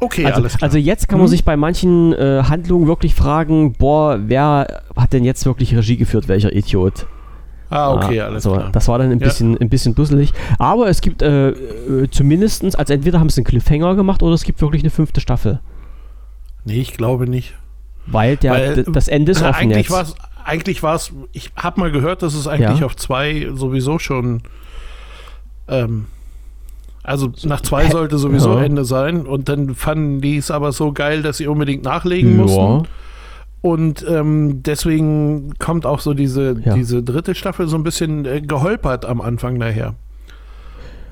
S2: Okay,
S1: Also,
S2: alles klar.
S1: also jetzt kann man
S2: Mhm.
S1: sich bei manchen äh, Handlungen wirklich fragen, boah, wer hat denn jetzt wirklich Regie geführt, welcher Idiot?
S2: ah, okay,
S1: Ah,
S2: alles
S1: so,
S2: klar.
S1: Das war dann ein
S2: Ja.
S1: bisschen, ein bisschen dusselig. Aber es gibt äh, äh, zumindestens, also entweder haben sie einen Cliffhanger gemacht oder es gibt wirklich eine fünfte Staffel.
S2: Nee, ich glaube nicht.
S1: Weil, der,
S2: Weil,
S1: das Ende ist offen
S2: eigentlich
S1: jetzt.
S2: war es, eigentlich war es, ich habe mal gehört, dass es eigentlich
S1: Ja.
S2: auf zwei sowieso schon, ähm, also nach zwei sollte sowieso
S1: Ja.
S2: Ende sein und dann fanden die es aber so geil, dass sie unbedingt nachlegen
S1: ja.
S2: mussten und ähm, deswegen kommt auch so diese,
S1: Ja.
S2: diese dritte Staffel so ein bisschen äh, geholpert am Anfang daher.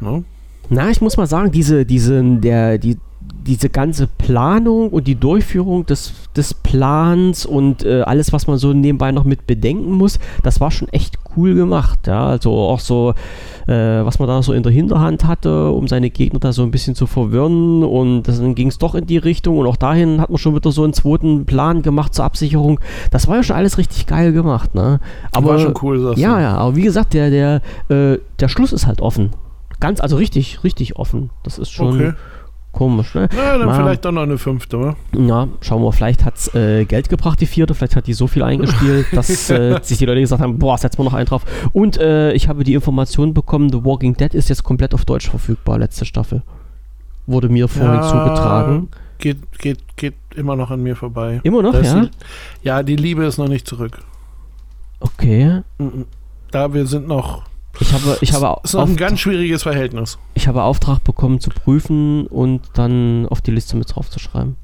S2: Ne?
S1: Na, ich muss mal sagen, diese, diese, der, die, diese ganze Planung und die Durchführung des, des Plans und äh, alles, was man so nebenbei noch mit bedenken muss, das war schon echt cool gemacht. Ja, also auch so, äh, was man da so in der Hinterhand hatte, um seine Gegner da so ein bisschen zu verwirren und das, dann ging es doch in die Richtung und auch dahin hat man schon wieder so einen zweiten Plan gemacht zur Absicherung. Das war ja schon alles richtig geil gemacht, ne? Aber
S2: war schon cool, sagst
S1: ja, ja, aber wie gesagt, der, der, äh, der Schluss ist halt offen. Ganz, also richtig, richtig offen. Das ist schon
S2: Okay.
S1: Komisch, ne?
S2: Na, dann
S1: Mal-
S2: vielleicht doch noch eine fünfte, wa?
S1: Ja, schauen wir, vielleicht hat es äh, Geld gebracht, die vierte, vielleicht hat die so viel eingespielt, dass äh, sich die Leute gesagt haben, boah, setzen wir noch einen drauf. Und äh, ich habe die Information bekommen, The Walking Dead ist jetzt komplett auf Deutsch verfügbar, letzte Staffel. Wurde mir vorhin
S2: Ja.
S1: zugetragen.
S2: Geht, geht, geht immer noch an mir vorbei.
S1: Immer noch,
S2: Da ist
S1: ja?
S2: Die, ja, die Liebe ist noch nicht zurück.
S1: Okay.
S2: Mhm. Da wir sind noch.
S1: Ich habe, ich habe,
S2: ist noch ein ganz schwieriges Verhältnis.
S1: Ich habe Auftrag bekommen zu prüfen und dann auf die Liste mit drauf zu schreiben.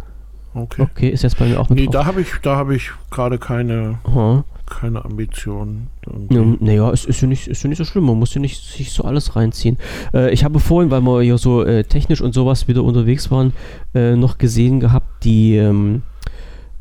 S2: Okay.
S1: Okay, ist jetzt bei mir auch mit
S2: Nee,
S1: drauf.
S2: da habe ich, da habe ich gerade keine,
S1: Aha.
S2: keine Ambitionen.
S1: Ja, naja, es ist ja, nicht, ist ja nicht so schlimm, man muss ja nicht sich so alles reinziehen. Äh, ich habe vorhin, weil wir ja so äh, technisch und sowas wieder unterwegs waren, äh, noch gesehen gehabt, die ähm,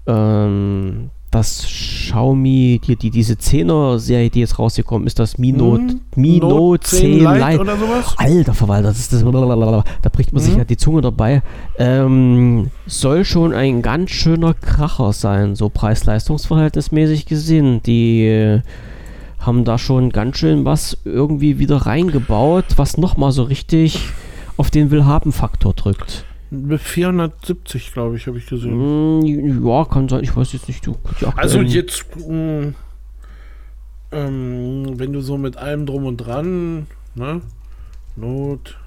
S1: ähm, das Xiaomi, die, die, diese 10er-Serie, die jetzt rausgekommen ist, das Mi Note,
S2: Hm?
S1: Mi Note 10 Lite.
S2: oder sowas?
S1: Alter Verwalter, das ist das. Blablabla. Da bricht man sich
S2: Mhm.
S1: ja die Zunge dabei. Ähm, soll schon ein ganz schöner Kracher sein, so preis-leistungsverhältnismäßig gesehen. Die äh, haben da schon ganz schön was irgendwie wieder reingebaut, was nochmal so richtig auf den Willhaben-Faktor drückt.
S2: Mit 470, glaube ich, habe ich gesehen.
S1: Mm, ja, kann sein. Ich weiß jetzt nicht. Du,
S2: Also jetzt, mh, ähm, wenn du so mit allem drum und dran, ne? Not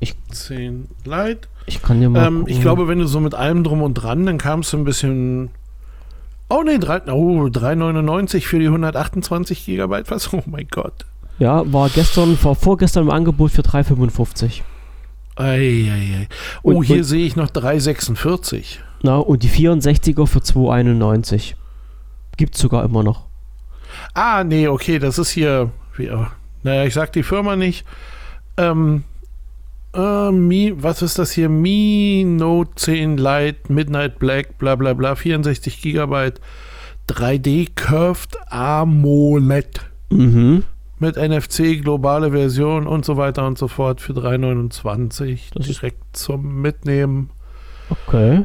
S1: Ich-
S2: 10 Lite.
S1: Ich kann dir mal.
S2: Ähm, ich glaube, wenn du so mit allem drum und dran, dann kamst du ein bisschen. Oh ne, oh, 3,99 für die 128 Gigabyte. Was? Oh mein Gott.
S1: Ja, war gestern, vor, vorgestern im Angebot für 3,55.
S2: Eieiei. Oh,
S1: Und-
S2: hier
S1: und-
S2: sehe ich noch 3,46.
S1: Na, und die 64er für 2,91. Gibt's sogar immer noch.
S2: Ah, nee, okay, das ist hier. Wie, äh, naja, ich sag die Firma nicht. Ähm, äh, Mi, was ist das hier? Mi Note 10 Lite, Midnight Black, bla bla bla, 64 Gigabyte, 3D Curved AMOLED
S1: Mhm.
S2: Mit NFC, globale Version und so weiter und so fort für 3,29
S1: Das
S2: direkt zum Mitnehmen,
S1: Okay.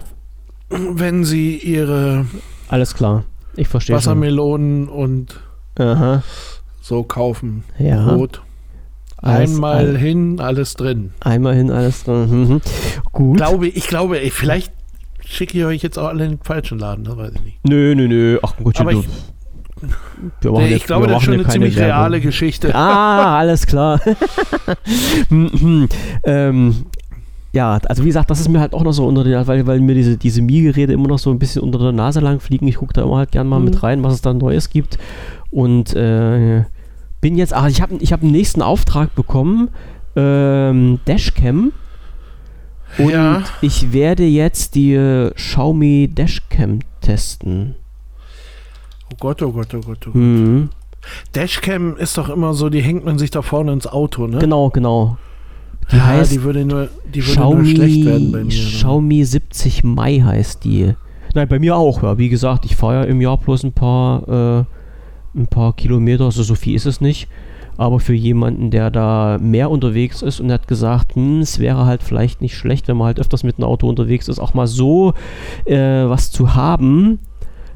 S2: wenn Sie Ihre
S1: Alles klar. Ich verstehe schon.
S2: Wassermelonen und
S1: Aha.
S2: so kaufen.
S1: Ja.
S2: Rot.
S1: Alles-
S2: Einmal
S1: all-
S2: hin, alles drin.
S1: Einmal hin, alles drin. Mhm. Gut.
S2: Glaube, ich glaube, vielleicht schicke ich euch jetzt auch alle in den falschen Laden, das weiß ich nicht.
S1: Nö, nö, nö. Ach gut,
S2: Aber ich,
S1: wir machen
S2: ich
S1: jetzt-
S2: glaube, das ist schon eine ziemlich
S1: Werbung.
S2: reale Geschichte.
S1: Ah, alles klar. Ähm, ja, also wie gesagt, das ist mir halt auch noch so unter den, weil, weil mir diese, diese Mi-Geräte immer noch so ein bisschen unter der Nase lang fliegen. Ich gucke da immer halt gern mal
S2: Mhm.
S1: mit rein, was es da Neues gibt. Und äh, bin jetzt, ach, ich habe ich hab einen nächsten Auftrag bekommen, ähm, Dashcam. Und
S2: Ja.
S1: ich werde jetzt die Xiaomi Dashcam testen.
S2: Oh Gott, oh Gott, oh Gott. Oh Gott.
S1: Mhm.
S2: Dashcam ist doch immer so, die hängt man sich da vorne ins Auto, ne?
S1: Genau, genau. Die
S2: ja,
S1: heißt
S2: die würde nur, die würde nur schlecht werden bei mir. ne?
S1: Xiaomi 70 Mai heißt die. Nein, bei mir auch, ja. Wie gesagt, ich fahre ja im Jahr bloß ein paar, äh, ein paar Kilometer, also so viel ist es nicht. Aber für jemanden, der da mehr unterwegs ist und hat gesagt, hm, es wäre halt vielleicht nicht schlecht, wenn man halt öfters mit dem Auto unterwegs ist, auch mal so äh, was zu haben.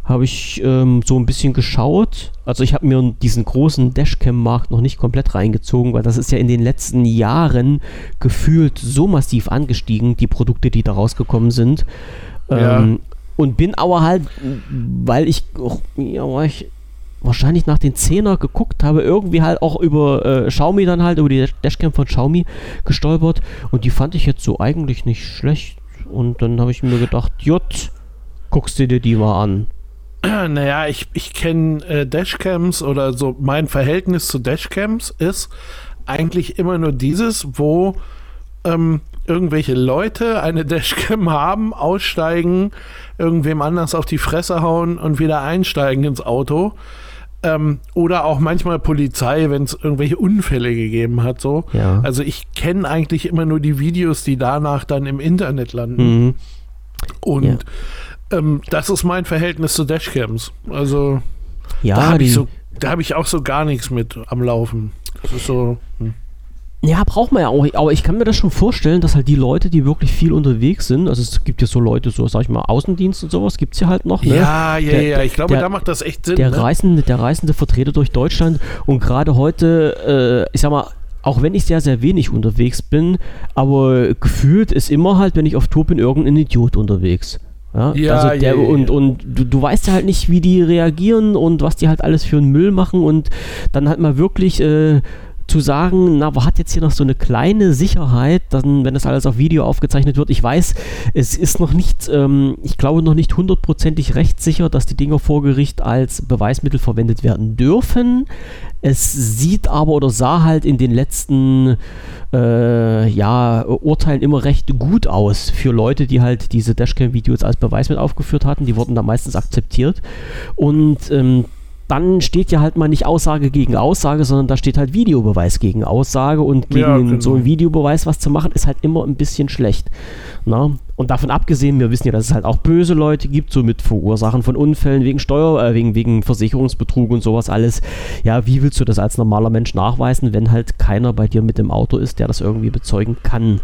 S1: Habe ich ähm, so ein bisschen geschaut. Also ich habe mir diesen großen Dashcam-Markt noch nicht komplett reingezogen, weil das ist ja in den letzten Jahren gefühlt so massiv angestiegen, die Produkte, die da rausgekommen sind.
S2: Ja.
S1: Ähm, und bin aber halt, weil ich, auch, ja, weil ich wahrscheinlich nach den Zehner geguckt habe, irgendwie halt auch über äh, Xiaomi dann halt, über die Dashcam von Xiaomi gestolpert und die fand ich jetzt so eigentlich nicht schlecht und dann habe ich mir gedacht, Jut, guckst du dir die mal an.
S2: Naja, ich, ich kenne äh, Dashcams oder so, mein Verhältnis zu Dashcams ist eigentlich immer nur dieses, wo ähm, irgendwelche Leute eine Dashcam haben, aussteigen, irgendwem anders auf die Fresse hauen und wieder einsteigen ins Auto. Ähm, oder auch manchmal Polizei, wenn es irgendwelche Unfälle gegeben hat. So.
S1: Ja.
S2: Also ich kenne eigentlich immer nur die Videos, die danach dann im Internet landen.
S1: Mhm.
S2: Und
S1: Ja.
S2: Ähm, das ist mein Verhältnis zu Dashcams. Also da
S1: Ja,
S2: habe
S1: die,
S2: ich, so, da hab ich auch so gar nichts mit am Laufen. Das ist so. Hm.
S1: ja, braucht man ja auch. Aber ich kann mir das schon vorstellen, dass halt die Leute, die wirklich viel unterwegs sind, also es gibt ja so Leute, so sag ich mal, Außendienst und sowas, gibt es ja halt noch. Ne?
S2: Ja, ja,
S1: Der-
S2: ja. Ich glaube,
S1: der-
S2: da macht das echt Sinn.
S1: der,
S2: ne?
S1: reisende, der reisende Vertreter durch Deutschland und gerade heute, äh, ich sag mal, auch wenn ich sehr, sehr wenig unterwegs bin, aber gefühlt ist immer halt, wenn ich auf Tour bin, irgendein Idiot unterwegs. Ja,
S2: Ja,
S1: also der,
S2: ja,
S1: und, und du, du weißt ja halt nicht, wie die reagieren und was die halt alles für einen Müll machen und dann halt mal wirklich äh, zu sagen, na, wo hat jetzt hier noch so eine kleine Sicherheit, dann, wenn das alles auf Video aufgezeichnet wird. Ich weiß, es ist noch nicht, ähm, ich glaube noch nicht hundertprozentig rechtssicher, dass die Dinger vor Gericht als Beweismittel verwendet werden dürfen. Es sieht aber oder sah halt in den letzten äh, ja, Urteilen immer recht gut aus für Leute, die halt diese Dashcam-Videos als Beweis mit aufgeführt hatten. Die wurden da meistens akzeptiert. Und ähm, dann steht ja halt mal nicht Aussage gegen Aussage, sondern da steht halt Videobeweis gegen Aussage und gegen
S2: Ja, genau.
S1: so einen Videobeweis was zu machen, ist halt immer ein bisschen schlecht. Na? Und davon abgesehen, wir wissen ja, dass es halt auch böse Leute gibt, so mit Verursachen von Unfällen wegen Steuer, äh, wegen, wegen Versicherungsbetrug und sowas alles. Ja, wie willst du das als normaler Mensch nachweisen, wenn halt keiner bei dir mit dem Auto ist, der das irgendwie bezeugen kann?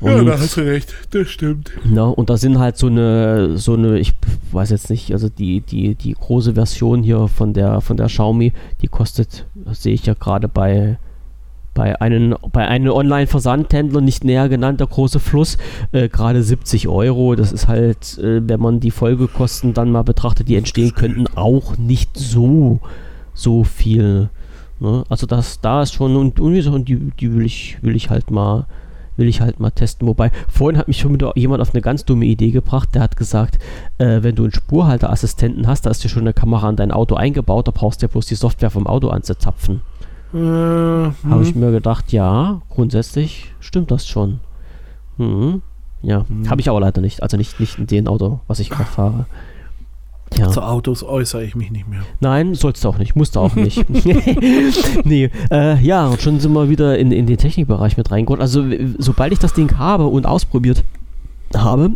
S2: Ja,
S1: Und-
S2: da hast du recht. Das stimmt.
S1: na, und da sind halt so eine, so eine, ich weiß jetzt nicht, also die, die, die große Version hier von der, von der Xiaomi, die kostet, das sehe ich ja gerade bei, bei einem, bei einem Online-Versandhändler, nicht näher genannt, der große Fluss, äh, gerade 70 Euro. Das ist halt, äh, wenn man die Folgekosten dann mal betrachtet, die entstehen könnten, auch nicht so, so viel. Ne? Also das, da ist schon, und, und die, die will ich, will ich halt mal, will ich halt mal testen. Wobei, vorhin hat mich schon wieder jemand auf eine ganz dumme Idee gebracht. Der hat gesagt, äh, wenn du einen Spurhalteassistenten hast, da ist dir schon eine Kamera an dein Auto eingebaut, da brauchst du ja bloß die Software vom Auto anzuzapfen.
S2: Äh,
S1: Habe
S2: hm.
S1: ich mir gedacht, ja, grundsätzlich stimmt das schon. Mhm. Ja,
S2: Mhm.
S1: habe ich aber leider nicht. Also nicht, nicht in dem Auto, was ich gerade fahre. Ja.
S2: Zu Autos äußere ich mich nicht mehr.
S1: Nein, sollst du auch nicht, musst du auch nicht. nee, äh, ja, und schon sind wir wieder in, in den Technikbereich mit reingekommen. Also, sobald ich das Ding habe und ausprobiert habe,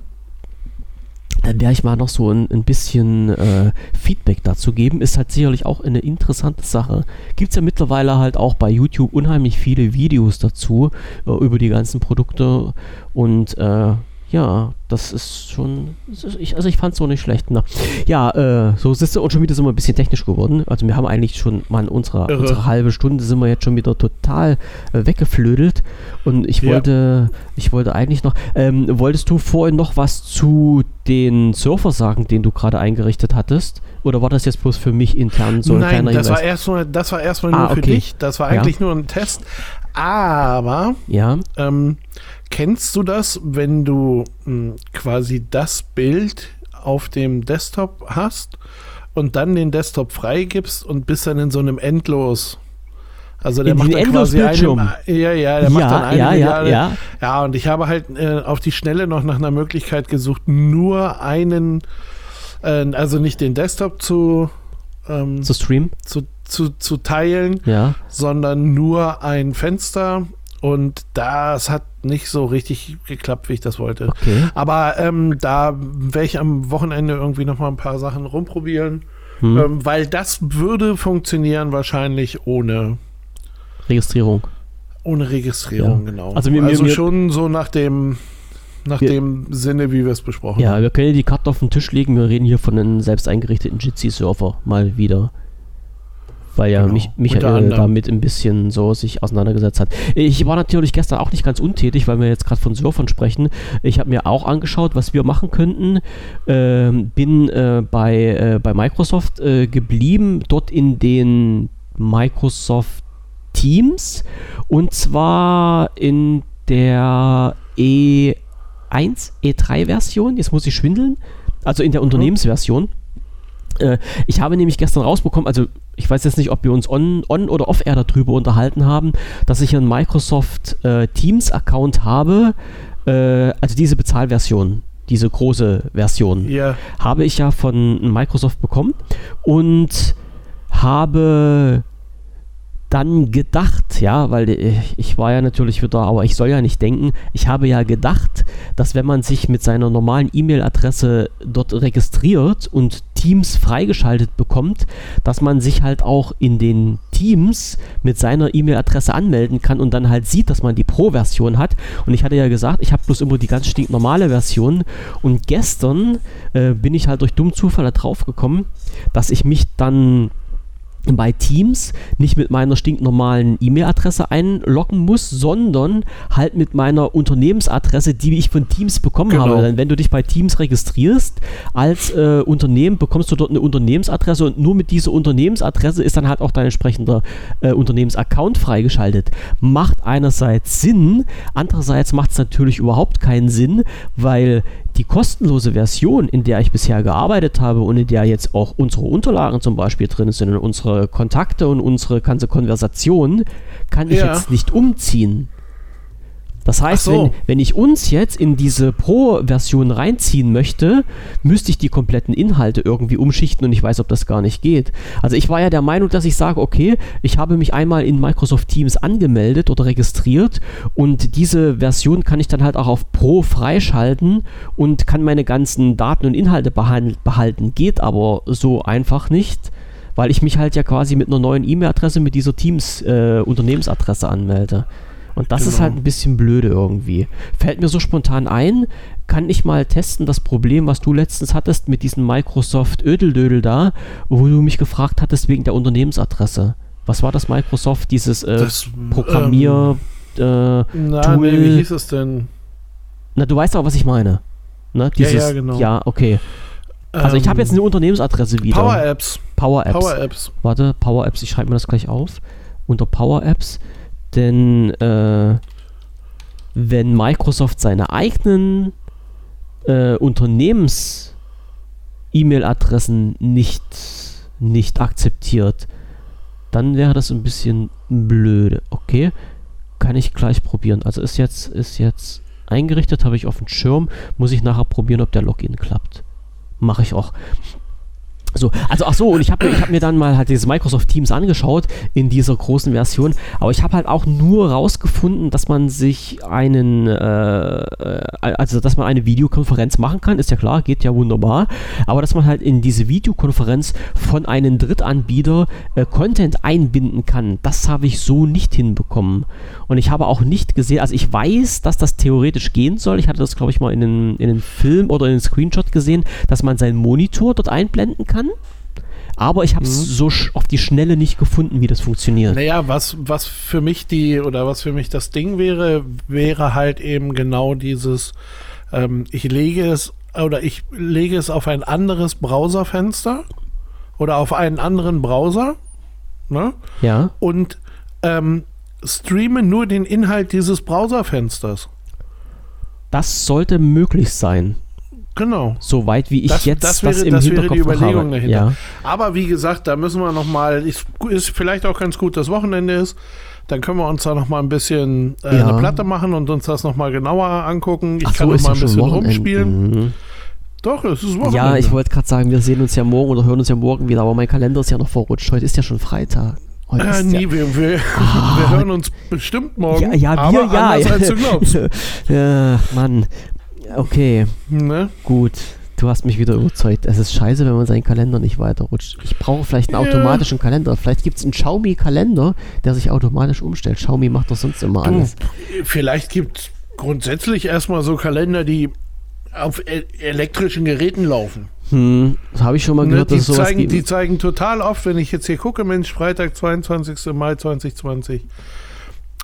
S1: dann werde ich mal noch so ein, ein bisschen äh, Feedback dazu geben. Ist halt sicherlich auch eine interessante Sache. Gibt es ja mittlerweile halt auch bei YouTube unheimlich viele Videos dazu äh, über die ganzen Produkte und äh, ja, das ist schon, also ich fand es so nicht schlecht. Ne? Ja, äh, so ist es und schon wieder sind wir ein bisschen technisch geworden. Also wir haben eigentlich schon mal in unserer,
S2: Irre.
S1: unserer halbe Stunde sind wir jetzt schon wieder total äh, weggeflödelt. Und ich
S2: Ja.
S1: wollte, ich wollte eigentlich noch, ähm, wolltest du vorhin noch was zu den Surfer sagen, den du gerade eingerichtet hattest? Oder war das jetzt bloß für mich intern so ein
S2: Nein,
S1: kleiner
S2: das war
S1: Hinweis?
S2: erstmal, das war erstmal
S1: Ah,
S2: nur für
S1: okay.
S2: dich. Das war
S1: Ja.
S2: eigentlich nur ein Test. Aber
S1: Ja,
S2: ähm, kennst du das, wenn du mh, quasi das Bild auf dem Desktop hast und dann den Desktop freigibst und bist dann in so einem Endlos. Also der
S1: In
S2: macht dann quasi
S1: Endlosbildschirm.
S2: eine, ja, ja, der macht dann
S1: ja,
S2: eine
S1: ja, ja, ja.
S2: Ja, und ich habe halt äh, auf die Schnelle noch nach einer Möglichkeit gesucht, nur einen, äh, also nicht den Desktop zu, ähm,
S1: Zu streamen?
S2: zu, zu, zu teilen,
S1: Ja.
S2: sondern nur ein Fenster. Und das hat nicht so richtig geklappt, wie ich das wollte.
S1: Okay.
S2: Aber ähm, da werde ich am Wochenende irgendwie noch mal ein paar Sachen rumprobieren,
S1: Hm.
S2: ähm, weil das würde funktionieren wahrscheinlich ohne,
S1: Registrierung.
S2: ohne Registrierung,
S1: Ja.
S2: genau.
S1: Also mir- mir-
S2: schon so nach dem, nach
S1: Wir-
S2: dem Sinne, wie wir es besprochen
S1: Ja,
S2: haben.
S1: wir können ja die Karte auf den Tisch legen. Wir reden hier von einem selbst eingerichteten Jitsi-Surfer mal wieder. Weil ja
S2: Genau,
S1: mich, Michael damit ein bisschen so sich auseinandergesetzt hat. Ich war natürlich gestern auch nicht ganz untätig, weil wir jetzt gerade von Surfern sprechen. Ich habe mir auch angeschaut, was wir machen könnten. Ähm, bin äh, bei, äh, bei Microsoft äh, geblieben, dort in den Microsoft Teams. Und zwar in der E1, E3-Version. Jetzt muss ich schwindeln. Also in der Unternehmensversion. Äh, ich habe nämlich gestern rausbekommen, also ich weiß jetzt nicht, ob wir uns on, on oder off-air darüber unterhalten haben, dass ich einen Microsoft äh, Teams-Account habe, äh, also diese Bezahlversion, diese große Version
S2: Ja,
S1: habe ich ja von Microsoft bekommen und habe dann gedacht, ja, weil äh, ich war ja natürlich wieder, aber ich soll ja nicht denken, ich habe ja gedacht, dass wenn man sich mit seiner normalen E-Mail-Adresse dort registriert und Teams freigeschaltet bekommt, dass man sich halt auch in den Teams mit seiner E-Mail-Adresse anmelden kann und dann halt sieht, dass man die Pro-Version hat. Und ich hatte ja gesagt, ich habe bloß immer die ganz stinknormale Version. Und gestern äh, bin ich halt durch dummen Zufall da drauf gekommen, dass ich mich dann bei Teams nicht mit meiner stinknormalen E-Mail-Adresse einloggen muss, sondern halt mit meiner Unternehmensadresse, die ich von Teams bekommen
S2: Genau.
S1: habe. Denn wenn du dich bei Teams registrierst als äh, Unternehmen, bekommst du dort eine Unternehmensadresse und nur mit dieser Unternehmensadresse ist dann halt auch dein entsprechender äh, Unternehmensaccount freigeschaltet. Macht einerseits Sinn, andererseits macht es natürlich überhaupt keinen Sinn, weil die kostenlose Version, in der ich bisher gearbeitet habe und in der jetzt auch unsere Unterlagen zum Beispiel drin sind und unsere Kontakte und unsere ganze Konversation, kann ich
S2: Ja.
S1: jetzt nicht umziehen. Das heißt,
S2: so.
S1: wenn, wenn ich uns jetzt in diese Pro-Version reinziehen möchte, müsste ich die kompletten Inhalte irgendwie umschichten und ich weiß, ob das gar nicht geht. Also ich war ja der Meinung, dass ich sage, okay, ich habe mich einmal in Microsoft Teams angemeldet oder registriert und diese Version kann ich dann halt auch auf Pro freischalten und kann meine ganzen Daten und Inhalte behal- behalten. Geht aber so einfach nicht, weil ich mich halt ja quasi mit einer neuen E-Mail-Adresse mit dieser Teams äh, Unternehmensadresse anmelde. Und das ist
S2: Genau.
S1: halt ein bisschen blöde irgendwie. Fällt mir so spontan ein, kann ich mal testen, das Problem, was du letztens hattest mit diesem Microsoft Ödeldödel da, wo du mich gefragt hattest wegen der Unternehmensadresse. Was war das Microsoft, dieses äh,
S2: das
S1: Programmier... äh,
S2: Ähm, na,
S1: Tool-
S2: nee, wie hieß es denn?
S1: na, du weißt aber, was ich meine. Ne?
S2: Ja,
S1: Dieses,
S2: ja, genau.
S1: Ja, okay. Also ich habe jetzt eine Unternehmensadresse wieder.
S2: Ähm, Power Apps.
S1: Power Apps.
S2: Power Apps.
S1: Warte, Power Apps, ich schreibe mir das gleich auf. Unter Power Apps. Denn äh, wenn Microsoft seine eigenen äh, Unternehmens-E-Mail-Adressen nicht, nicht akzeptiert, dann wäre das ein bisschen blöde. Okay, kann ich gleich probieren. Also ist jetzt, ist jetzt eingerichtet, habe ich auf dem Schirm. Muss ich nachher probieren, ob der Login klappt. Mache ich auch. So, also ach so, und ich habe ich hab mir dann mal halt dieses Microsoft Teams angeschaut in dieser großen Version, aber ich habe halt auch nur rausgefunden, dass man sich einen, äh, äh, also dass man eine Videokonferenz machen kann, ist ja klar, geht ja wunderbar, aber dass man halt in diese Videokonferenz von einem Drittanbieter äh, Content einbinden kann, das habe ich so nicht hinbekommen. Und ich habe auch nicht gesehen, also ich weiß, dass das theoretisch gehen soll, ich hatte das glaube ich mal in einem, in einem Film oder in einem Screenshot gesehen, dass man seinen Monitor dort einblenden kann. Aber ich habe es
S2: Mhm.
S1: so auf die Schnelle nicht gefunden, wie das funktioniert.
S2: Naja, was, was für mich die, oder was für mich das Ding wäre, wäre halt eben genau dieses, ähm, ich lege es, oder ich lege es auf ein anderes Browserfenster oder auf einen anderen Browser, ne?
S1: Ja,
S2: Und ähm, streame nur den Inhalt dieses Browserfensters.
S1: das sollte möglich sein.
S2: Genau.
S1: Soweit wie ich
S2: Das-
S1: jetzt
S2: das
S1: das,
S2: wäre-
S1: im
S2: das wäre die Überlegung
S1: habe.
S2: dahinter.
S1: Ja.
S2: Aber wie gesagt, da müssen wir noch mal, ist, ist vielleicht auch ganz gut, dass Wochenende ist. Dann können wir uns da noch mal ein bisschen äh,
S1: Ja.
S2: eine Platte machen und uns das noch mal genauer angucken. Ich
S1: Ach
S2: kann
S1: so,
S2: noch mal ein bisschen
S1: Wochenende.
S2: rumspielen.
S1: Mhm.
S2: Doch, es ist Wochenende.
S1: Ja, ich wollte gerade sagen, wir sehen uns ja morgen oder hören uns ja morgen wieder, aber mein Kalender ist ja noch verrutscht. Heute ist ja schon Freitag. Heute
S2: äh, nie,
S1: ja,
S2: wir, wir,
S1: Ah.
S2: wir hören uns bestimmt morgen.
S1: ja, ja, wir
S2: aber
S1: ja.
S2: anders als du glaubst.
S1: ja, Mann. Okay,
S2: ne?
S1: gut. Du hast mich wieder überzeugt. Es ist scheiße, wenn man seinen Kalender nicht weiterrutscht. Ich brauche vielleicht einen
S2: Ja.
S1: automatischen Kalender. Vielleicht gibt es einen Xiaomi-Kalender, der sich automatisch umstellt. Xiaomi macht doch sonst immer
S2: Du,
S1: alles.
S2: vielleicht gibt grundsätzlich erstmal so Kalender, die auf e elektrischen Geräten laufen.
S1: Hm, das habe ich schon mal
S2: Ne,
S1: gehört,
S2: die,
S1: dass es sowas
S2: zeigen,
S1: gibt.
S2: die zeigen total oft, wenn ich jetzt hier gucke, Mensch, Freitag, 22. Mai 2020.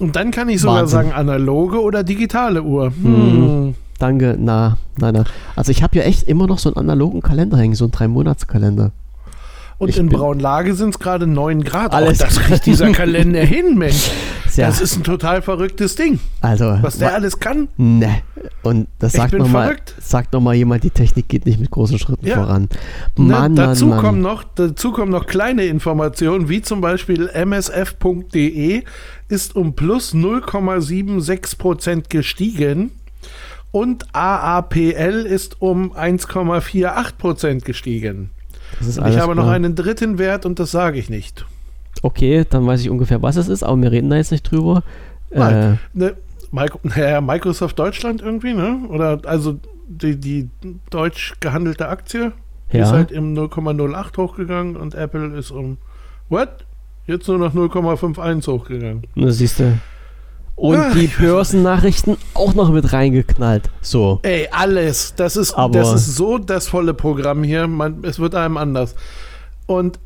S2: Und dann kann ich sogar
S1: Wahnsinn.
S2: sagen, analoge oder digitale Uhr. Hm.
S1: Danke, na, nein, nein. Also ich habe ja echt immer noch so einen analogen Kalender hängen, so einen Drei-Monats-Kalender.
S2: Und
S1: Ich
S2: in Braunlage sind es gerade 9 Grad.
S1: Alles
S2: Auch das kriegt dieser Kalender hin, Mensch.
S1: Ja,
S2: Das ist ein total verrücktes Ding.
S1: also,
S2: Was der alles kann.
S1: ne. Und das sagt nochmal, sagt noch mal jemand, die Technik geht nicht mit großen Schritten
S2: Ja.
S1: voran.
S2: Ne,
S1: Mann,
S2: dazu,
S1: Mann,
S2: Kommen
S1: Mann.
S2: noch, dazu kommen noch kleine Informationen, wie zum Beispiel msf.de ist um plus 0,76% gestiegen und AAPL ist um 1,48% gestiegen. Ich habe noch
S1: klar.
S2: einen dritten Wert und das sage ich nicht.
S1: Okay, dann weiß ich ungefähr, was es ist, aber wir reden da jetzt nicht drüber. Äh,
S2: Nein. Ne, Micro, naja, Microsoft Deutschland irgendwie, ne? Oder also die, die deutsch gehandelte Aktie die ist
S1: ja,
S2: halt im 0,08 hochgegangen und Apple ist um what? Jetzt nur noch 0,51 hochgegangen.
S1: das siehst du. Und
S2: Ah,
S1: die Börsennachrichten auch noch mit reingeknallt. So.
S2: Ey, alles. Das ist,
S1: Aber-
S2: das ist so das volle Programm hier. Man, es wird einem anders. Und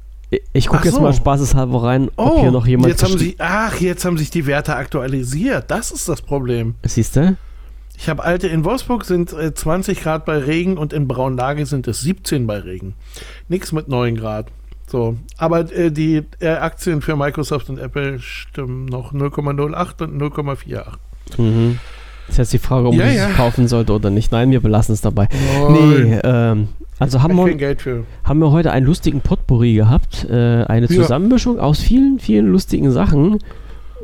S1: Ich gucke
S2: Ach
S1: jetzt
S2: so.
S1: mal spaßeshalber rein, ob
S2: oh,
S1: hier noch jemand
S2: jetzt haben sich, ach, jetzt haben sich die Werte aktualisiert. Das ist das Problem.
S1: Siehst du?
S2: Ich habe alte, in Wolfsburg sind äh, 20 Grad bei Regen und in Braunlage sind es 17 bei Regen. Nichts mit 9 Grad. So, aber äh, die äh, Aktien für Microsoft und Apple stimmen noch 0,08 und 0,48.
S1: Mhm. Das ist jetzt die Frage, ob
S2: Ja,
S1: man
S2: ja.
S1: es kaufen sollte oder nicht. Nein, wir belassen es dabei.
S2: Nein.
S1: Nee, ähm, also haben
S2: Hab ich
S1: wir, haben wir heute einen lustigen Potpourri gehabt. Äh, eine
S2: Ja.
S1: Zusammenmischung aus vielen, vielen lustigen Sachen.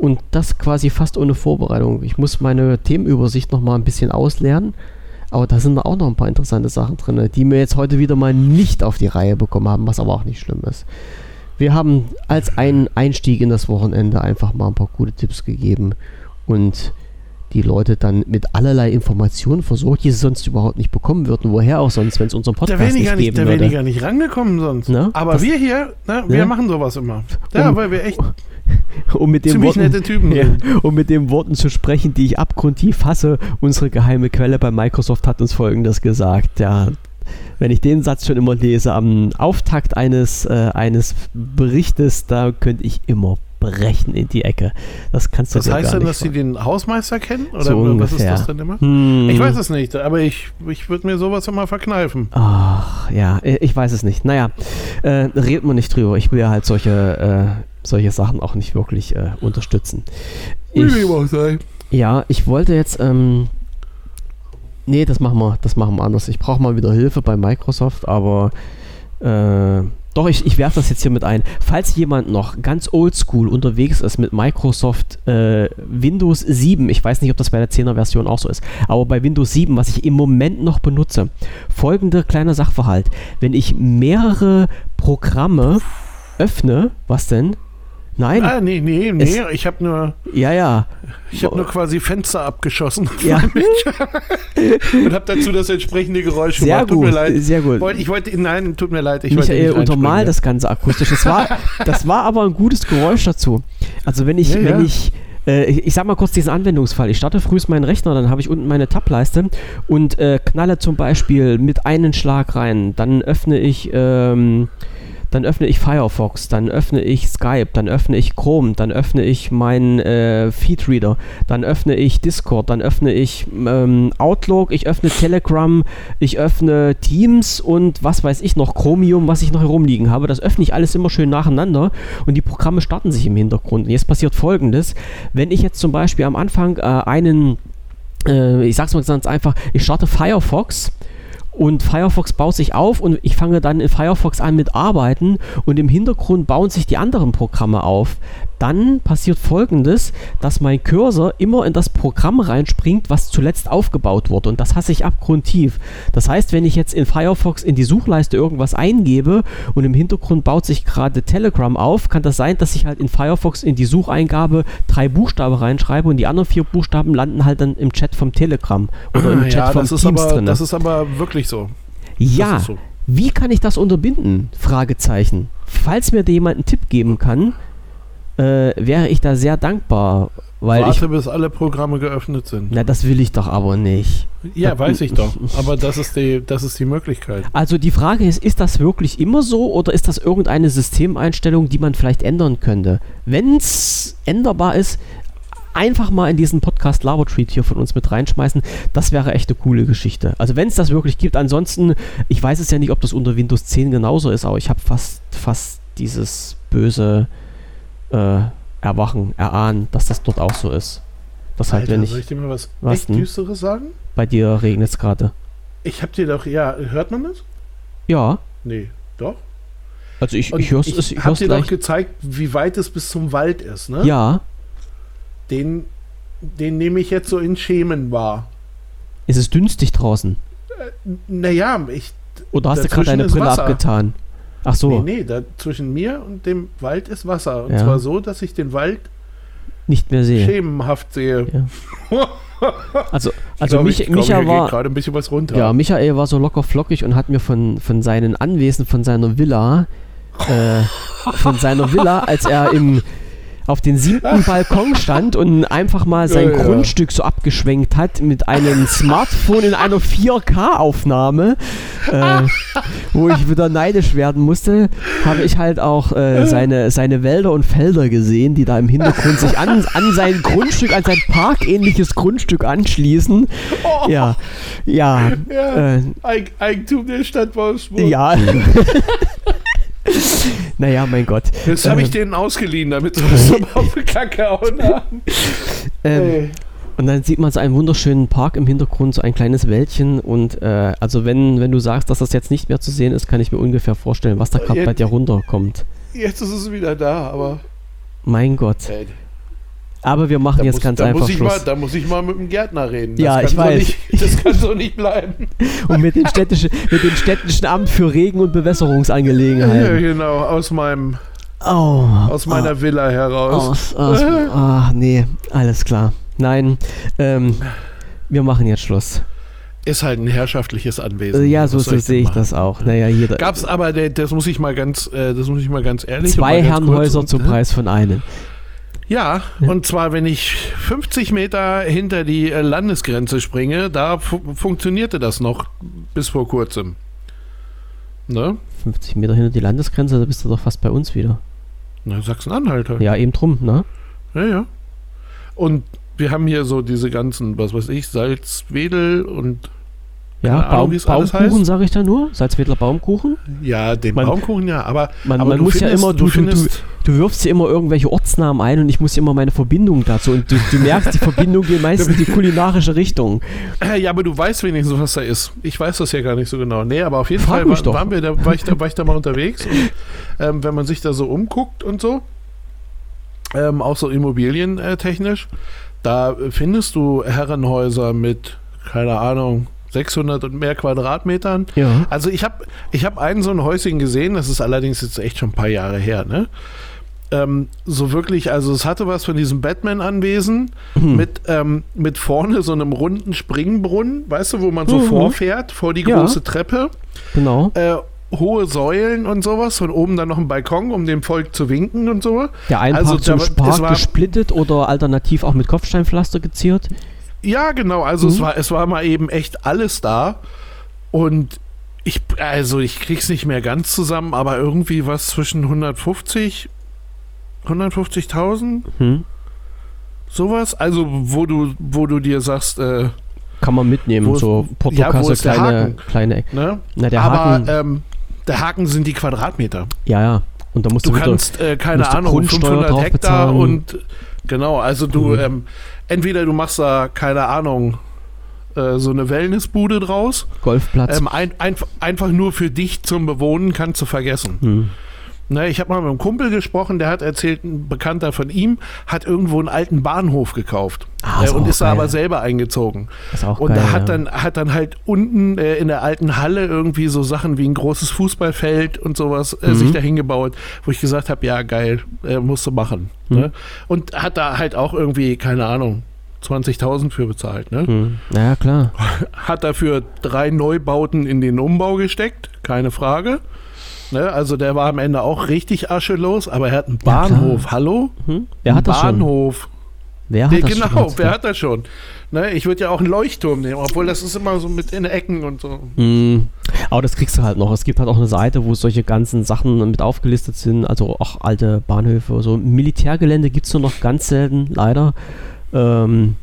S1: Und das quasi fast ohne Vorbereitung. Ich muss meine Themenübersicht noch mal ein bisschen auslernen. Aber da sind auch noch ein paar interessante Sachen drin, die wir jetzt heute wieder mal nicht auf die Reihe bekommen haben, was aber auch nicht schlimm ist. Wir haben als einen Einstieg in das Wochenende einfach mal ein paar gute Tipps gegeben und die Leute dann mit allerlei Informationen versorgt, die sie sonst überhaupt nicht bekommen würden. Woher auch sonst, wenn es unseren Podcast
S2: die
S1: nicht
S2: nicht,
S1: geben
S2: die
S1: würde.
S2: gar nicht rangekommen sonst.
S1: Ne?
S2: Aber
S1: Das-
S2: wir hier, ne, wir
S1: Ne?
S2: machen sowas immer. Ja,
S1: Um-
S2: weil wir echt
S1: Um mit den
S2: ziemlich
S1: Worten,
S2: nette Typen
S1: ja, um mit den Worten zu sprechen, die ich abgrundtief hasse, unsere geheime Quelle bei Microsoft hat uns folgendes gesagt. Ja, wenn ich den Satz schon immer lese, am Auftakt eines, äh, eines Berichtes, da könnte ich immer brechen in die Ecke. Das kannst du
S2: Das heißt dann, dass sie den Hausmeister kennen? Oder
S1: So
S2: was ist
S1: ungefähr.
S2: das denn immer?
S1: Hm.
S2: Ich weiß es nicht, aber ich, ich würde mir sowas immer verkneifen.
S1: Ach, ja, ich weiß es nicht. Naja, äh, redet man nicht drüber. Ich will ja halt solche, äh, solche Sachen auch nicht wirklich äh, unterstützen. Ich, ja, ich wollte jetzt, ähm, nee, das machen wir, das machen wir anders. Ich brauche mal wieder Hilfe bei Microsoft, aber äh, doch, ich, ich werfe das jetzt hier mit ein. Falls jemand noch ganz oldschool unterwegs ist mit Microsoft äh, Windows 7, ich weiß nicht, ob das bei der 10er Version auch so ist, aber bei Windows 7, was ich im Moment noch benutze, folgender kleiner Sachverhalt. Wenn ich mehrere Programme öffne, was denn? Nein,
S2: Ah, nee, nee, nee,
S1: Es-
S2: ich habe nur,
S1: ja, ja.
S2: ich hab nur quasi Fenster abgeschossen
S1: Ja.
S2: und habe dazu das entsprechende Geräusch
S1: Sehr
S2: gemacht. Tut
S1: gut,
S2: mir leid.
S1: sehr gut.
S2: Ich wollte, nein, tut mir leid. Ich wollte
S1: Michael,
S2: nicht
S1: untermal das Ganze akustisch. Das war, das war aber ein gutes Geräusch dazu. Also wenn ich,
S2: Ja,
S1: wenn
S2: ja.
S1: ich, äh, ich, ich sag mal kurz diesen Anwendungsfall. Ich starte frühst meinen Rechner, dann habe ich unten meine Tableiste und äh, knalle zum Beispiel mit einem Schlag rein. Dann öffne ich, ähm, dann öffne ich Firefox, dann öffne ich Skype, dann öffne ich Chrome, dann öffne ich meinen äh, Feedreader, dann öffne ich Discord, dann öffne ich ähm, Outlook, ich öffne Telegram, ich öffne Teams und was weiß ich noch, Chromium, was ich noch herumliegen habe. Das öffne ich alles immer schön nacheinander und die Programme starten sich im Hintergrund. Und jetzt passiert folgendes: Wenn ich jetzt zum Beispiel am Anfang äh, einen, äh, ich sag's mal ganz einfach, ich starte Firefox. Und Firefox baut sich auf und ich fange dann in Firefox an mit Arbeiten und im Hintergrund bauen sich die anderen Programme auf. Dann passiert folgendes, dass mein Cursor immer in das Programm reinspringt, was zuletzt aufgebaut wurde. Und das hasse ich abgrundtief. Das heißt, wenn ich jetzt in Firefox in die Suchleiste irgendwas eingebe und im Hintergrund baut sich gerade Telegram auf, kann das sein, dass ich halt in Firefox in die Sucheingabe drei Buchstaben reinschreibe und die anderen vier Buchstaben landen halt dann im Chat vom Telegram oder im Chat
S2: ja,
S1: vom Teams
S2: aber,
S1: drin.
S2: das ist aber wirklich so.
S1: Ja,
S2: so.
S1: wie kann ich das unterbinden? Fragezeichen. Falls mir da jemand einen Tipp geben kann, äh, wäre ich da sehr dankbar. Weil
S2: Warte,
S1: ich,
S2: bis alle Programme geöffnet sind.
S1: na, das will ich doch aber nicht.
S2: Ja, weiß ich doch. Aber das ist die, das ist die Möglichkeit.
S1: Also die Frage ist, ist das wirklich immer so oder ist das irgendeine Systemeinstellung, die man vielleicht ändern könnte? Wenn es änderbar ist, einfach mal in diesen Podcast Labertreat hier von uns mit reinschmeißen. Das wäre echt eine coole Geschichte. Also wenn es das wirklich gibt, ansonsten, ich weiß es ja nicht, ob das unter Windows 10 genauso ist, aber ich habe fast, fast dieses böse äh, Erwachen, Erahnen, dass das dort auch so ist. Das halt, wenn
S2: soll
S1: ich,
S2: ich dir mal was,
S1: Was
S2: echt? Düsteres sagen?
S1: bei dir regnet es gerade.
S2: Ich hab dir doch, ja, hört man das?
S1: Ja,
S2: Nee, doch.
S1: also ich,
S2: Und
S1: ich höre
S2: ich
S1: es ich
S2: hab dir doch gezeigt, wie weit es bis zum Wald ist, ne?
S1: Ja,
S2: Den, den nehme ich jetzt so in Schemen wahr.
S1: ist es dünstig draußen?
S2: Naja, ich.
S1: Oder hast du gerade deine
S2: ist
S1: Brille
S2: Wasser.
S1: abgetan? Ach so,
S2: Nee, nee, da zwischen mir und dem Wald ist Wasser. Und
S1: Ja.
S2: zwar so, dass ich den Wald
S1: nicht mehr sehe.
S2: schemenhaft sehe.
S1: Also,
S2: Ich
S1: also
S2: glaub,
S1: Mich,
S2: ich glaub,
S1: Micha
S2: geht
S1: war,
S2: gerade ein bisschen was runter.
S1: ja, Michael war so locker flockig und hat mir von, von seinen Anwesen, von seiner Villa, äh, von seiner Villa, als er im, auf den siebten Balkon stand und einfach mal sein
S2: Ja, ja.
S1: Grundstück so abgeschwenkt hat mit einem Smartphone in einer 4K-Aufnahme, äh, wo ich wieder neidisch werden musste, habe ich halt auch äh, seine, seine Wälder und Felder gesehen, die da im Hintergrund sich an, an sein Grundstück, an sein parkähnliches Grundstück anschließen. Ja, ja,
S2: Ja,
S1: äh,
S2: Eig Eigentum der Stadt Wolfsburg.
S1: ja. naja, mein Gott.
S2: Das habe ich
S1: Ähm,
S2: denen ausgeliehen, damit sie zum auf die Kacke hauen haben.
S1: ähm. Und dann sieht man so einen wunderschönen Park im Hintergrund, so ein kleines Wäldchen. Und äh, also wenn, wenn du sagst, dass das jetzt nicht mehr zu sehen ist, kann ich mir ungefähr vorstellen, was da gerade
S2: Jetzt-
S1: bei dir runterkommt.
S2: Jetzt ist es wieder da, aber
S1: Mein Gott.
S2: ey,
S1: Aber wir machen
S2: da,
S1: jetzt
S2: muss,
S1: ganz einfach
S2: ich mal,
S1: Schluss.
S2: da muss ich mal mit dem Gärtner reden. Das
S1: Ja, ich
S2: so
S1: weiß.
S2: Nicht, das kann so nicht bleiben.
S1: Und mit dem, städtischen, mit dem städtischen Amt für Regen- und
S2: Ja,
S1: Bewässerungsangelegenheiten.
S2: genau, aus, meinem,
S1: Oh,
S2: aus meiner Villa heraus.
S1: Aus, aus, ah, nee, alles klar. Nein, ähm, wir machen jetzt Schluss.
S2: Ist halt ein herrschaftliches Anwesen.
S1: Ja, so, so sehe ich
S2: machen?
S1: das auch. Naja, jeder.
S2: Gab's aber, das muss ich mal ganz, äh, das muss ich mal ganz ehrlich.
S1: Zwei Herrenhäuser zum Preis von einem.
S2: Ja, und zwar, wenn ich 50 Meter hinter die äh, Landesgrenze springe, da fu funktionierte das noch bis vor kurzem. Ne?
S1: 50 Meter hinter die Landesgrenze, da bist du doch fast bei uns wieder.
S2: Na, Sachsen-Anhalt halt.
S1: Ja, eben drum, ne?
S2: Ja, ja. Und wir haben hier so diese ganzen, was weiß ich, Salzwedel und
S1: Ja,
S2: Ahnung,
S1: Baum, Baumkuchen sage ich da nur. Salzwedler Baumkuchen.
S2: ja, den
S1: Man-
S2: Baumkuchen, ja, aber,
S1: Man,
S2: aber
S1: man
S2: du
S1: muss
S2: findest,
S1: ja immer, du, du, du,
S2: findest,
S1: du wirfst ja immer irgendwelche Ortsnamen ein und ich muss ja immer meine Verbindung dazu. Und du, du merkst, die Verbindung geht meistens in die kulinarische Richtung.
S2: ja, aber du weißt wenigstens, was da ist. Ich weiß das ja gar nicht so genau. Nee, aber auf jeden
S1: Frag
S2: Fall war, waren wir da, war, ich da, war ich da mal unterwegs. Und, ähm, wenn man sich da so umguckt und so, ähm, auch so immobilientechnisch, da findest du Herrenhäuser mit, keine Ahnung, 600 und mehr Quadratmetern.
S1: Ja.
S2: Also ich habe ich hab einen so ein Häuschen gesehen, das ist allerdings jetzt echt schon ein paar Jahre her, ne? Ähm, so wirklich, also es hatte was von diesem Batman-Anwesen
S1: Hm.
S2: mit, ähm, mit vorne so einem runden Springbrunnen, weißt du, wo man so
S1: Mhm.
S2: vorfährt, vor die
S1: Ja.
S2: große Treppe,
S1: Genau.
S2: äh, hohe Säulen und sowas und oben dann noch ein Balkon, um dem Volk zu winken und so.
S1: Der Einpark
S2: Also,
S1: zum
S2: da war-
S1: Spar
S2: es war-
S1: gesplittet oder alternativ auch mit Kopfsteinpflaster geziert.
S2: Ja, genau. Also es
S1: Mhm.
S2: war, es war mal eben echt alles da. Und ich, also ich krieg's nicht mehr ganz zusammen, aber irgendwie was zwischen 150, 150.000,
S1: Hm.
S2: sowas. Also wo du, wo du dir sagst, äh,
S1: Kann man mitnehmen.
S2: Wo-
S1: so
S2: ja,
S1: Portokasse,
S2: ist der
S1: kleine,
S2: Haken?
S1: kleine Eck.
S2: ne?
S1: Na, der
S2: aber
S1: Haken.
S2: ähm, der Haken sind die Quadratmeter.
S1: ja, ja. Und da musst du,
S2: Du
S1: wieder.
S2: kannst, äh, keine Ahnung,
S1: Grundsteuer
S2: 500
S1: drauf
S2: Hektar
S1: bezahlen.
S2: und genau, also du,
S1: Mhm.
S2: ähm, entweder du machst da, keine Ahnung, äh, so eine Wellnessbude draus.
S1: Golfplatz.
S2: Ähm, ein, einf- einfach nur für dich zum Bewohnen kannst du vergessen.
S1: hm.
S2: Ne, ich habe mal mit einem Kumpel gesprochen, der hat erzählt, ein Bekannter von ihm hat irgendwo einen alten Bahnhof gekauft
S1: Ah,
S2: äh,
S1: ist
S2: und
S1: auch
S2: ist da
S1: geil.
S2: aber selber eingezogen.
S1: ist auch
S2: Und
S1: geil,
S2: da hat,
S1: ja.
S2: dann, hat dann halt unten äh, in der alten Halle irgendwie so Sachen wie ein großes Fußballfeld und sowas äh,
S1: Mhm.
S2: sich dahin gebaut, wo ich gesagt habe, ja geil, äh, musst du machen.
S1: Mhm.
S2: Ne? Und hat da halt auch irgendwie, keine Ahnung, 20.000 für bezahlt. Ne?
S1: Hm. Naja, klar.
S2: hat dafür drei Neubauten in den Umbau gesteckt, keine Frage. Ne, also der war am Ende auch richtig aschelos, aber er hat einen
S1: Ja.
S2: Bahnhof, hallo?
S1: Hm? Wer hat das schon?
S2: Bahnhof.
S1: Wer
S2: Nee,
S1: hat das
S2: genau,
S1: schon?
S2: wer hat das schon? Ne, ich würde ja auch einen Leuchtturm nehmen, obwohl das ist immer so mit in Ecken und so.
S1: Mm, aber das kriegst du halt noch. Es gibt halt auch eine Seite, wo solche ganzen Sachen mit aufgelistet sind, also auch alte Bahnhöfe. So Militärgelände gibt es nur noch ganz selten, leider. Ähm,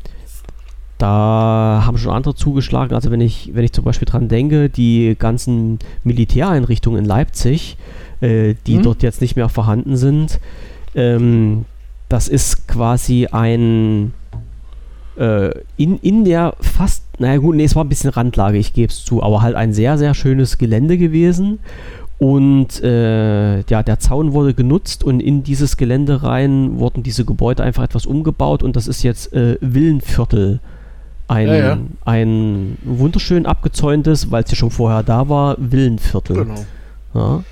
S1: da haben schon andere zugeschlagen. Also wenn ich, wenn ich zum Beispiel dran denke, die ganzen Militäreinrichtungen in Leipzig, äh, die
S2: Mhm.
S1: dort jetzt nicht mehr vorhanden sind, ähm, das ist quasi ein äh, in, in der fast, naja gut, nee, es war ein bisschen Randlage, ich gebe es zu, aber halt ein sehr, sehr schönes Gelände gewesen. Und äh, ja, der Zaun wurde genutzt und in dieses Gelände rein wurden diese Gebäude einfach etwas umgebaut und das ist jetzt äh, Villenviertel. Ein,
S2: Ja, ja.
S1: ein wunderschön abgezäuntes, weil es ja schon vorher da war, Villenviertel.
S2: Genau.
S1: Ja.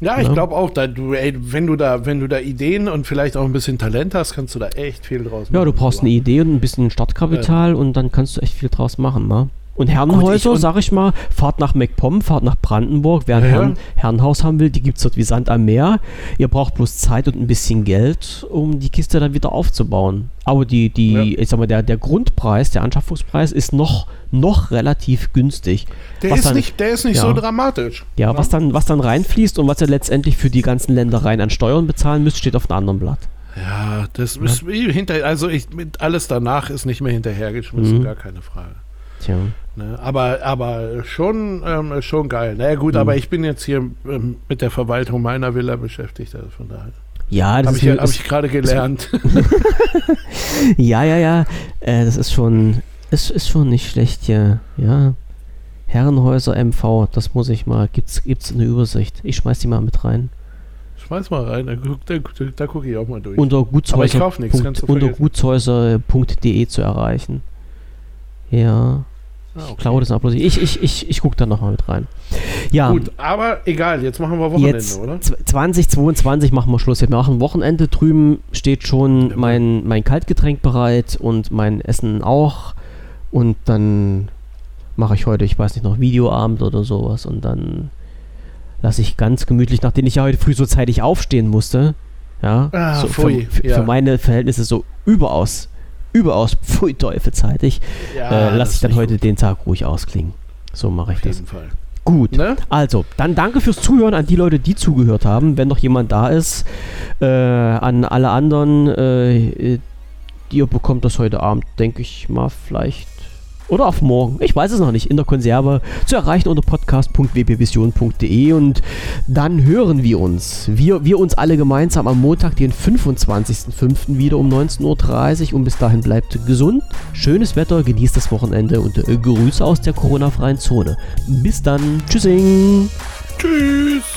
S2: Ja, ich
S1: Ja.
S2: glaube auch, da, du, ey, wenn, du da, wenn du da Ideen und vielleicht auch ein bisschen Talent hast, kannst du da echt viel draus machen.
S1: Ja, du brauchst eine Idee und ein bisschen Startkapital und dann kannst du echt viel draus machen, ne? Und Herrenhäuser, sag ich mal, fahrt nach MacPom, fahrt nach Brandenburg. Wer ein
S2: Ja.
S1: Herren, Herrenhaus haben will, die gibt es dort wie Sand am Meer. Ihr braucht bloß Zeit und ein bisschen Geld, um die Kiste dann wieder aufzubauen. Aber die, die,
S2: Ja.
S1: ich sag mal, der, der Grundpreis, der Anschaffungspreis ist noch, noch relativ günstig.
S2: Der
S1: was
S2: ist,
S1: dann-
S2: nicht, der ist nicht
S1: ja.
S2: so dramatisch.
S1: Ja, was dann, was dann reinfließt und was ihr letztendlich für die ganzen Ländereien an Steuern bezahlen müsst, steht auf einem anderen Blatt.
S2: Ja, das ist hinter, also ich, mit alles danach ist nicht mehr hinterhergeschmissen,
S1: Mhm.
S2: gar keine Frage.
S1: Tja.
S2: Ne? Aber, aber schon, ähm, schon geil. Na ja, gut,
S1: Mhm.
S2: aber ich bin jetzt hier ähm, mit der Verwaltung meiner Villa beschäftigt, also von daher.
S1: Ja, das
S2: Habe
S1: ist,
S2: ich,
S1: mir-
S2: hab
S1: ist,
S2: ich gerade gelernt.
S1: Ja, ja, ja. Äh, das ist schon, ist, ist schon nicht schlecht hier. Ja. Herrenhäuser MV, das muss ich mal. Gibt's, gibt's eine Übersicht? Ich schmeiß die mal mit rein.
S2: Schmeiß mal rein, da, da, da gucke ich auch mal durch.
S1: Unter
S2: Aber ich kauf nichts,
S1: unter gutshäuser.de zu erreichen. Ja,
S2: Ah,
S1: ich
S2: okay.
S1: glaube, das ist bloß. Ich, ich, ich, ich gucke da nochmal mit rein. Ja,
S2: Gut, aber egal, jetzt machen wir Wochenende,
S1: jetzt
S2: oder?
S1: zw- 2022 machen wir Schluss. Wir machen Wochenende. Drüben steht schon
S2: Jawohl.
S1: mein, mein Kaltgetränk bereit und mein Essen auch. Und dann mache ich heute, ich weiß nicht, noch Videoabend oder sowas. Und dann lasse ich ganz gemütlich, nachdem ich ja heute früh so zeitig aufstehen musste. Ja,
S2: Ah,
S1: so für, für,
S2: ja.
S1: für meine Verhältnisse so überaus, überaus, pfui Teufel zeitig.
S2: Ja,
S1: äh, lasse ich dann heute
S2: gut,
S1: den Tag ruhig ausklingen. So mache ich
S2: Auf
S1: das.
S2: jeden Fall.
S1: Gut.
S2: Ne?
S1: Also, dann danke fürs Zuhören an die Leute, die zugehört haben. Wenn noch jemand da ist, äh, an alle anderen, äh, ihr bekommt das heute Abend, denke ich mal, vielleicht. Oder auf morgen, ich weiß es noch nicht, in der Konserve zu erreichen unter podcast.wpvision.de und dann hören wir uns. Wir, wir uns alle gemeinsam am Montag, den 25.05. wieder um 19.30 Uhr und bis dahin bleibt gesund, schönes Wetter, genießt das Wochenende und äh, Grüße aus der Corona-freien Zone. Bis dann, tschüssing!
S2: Tschüss.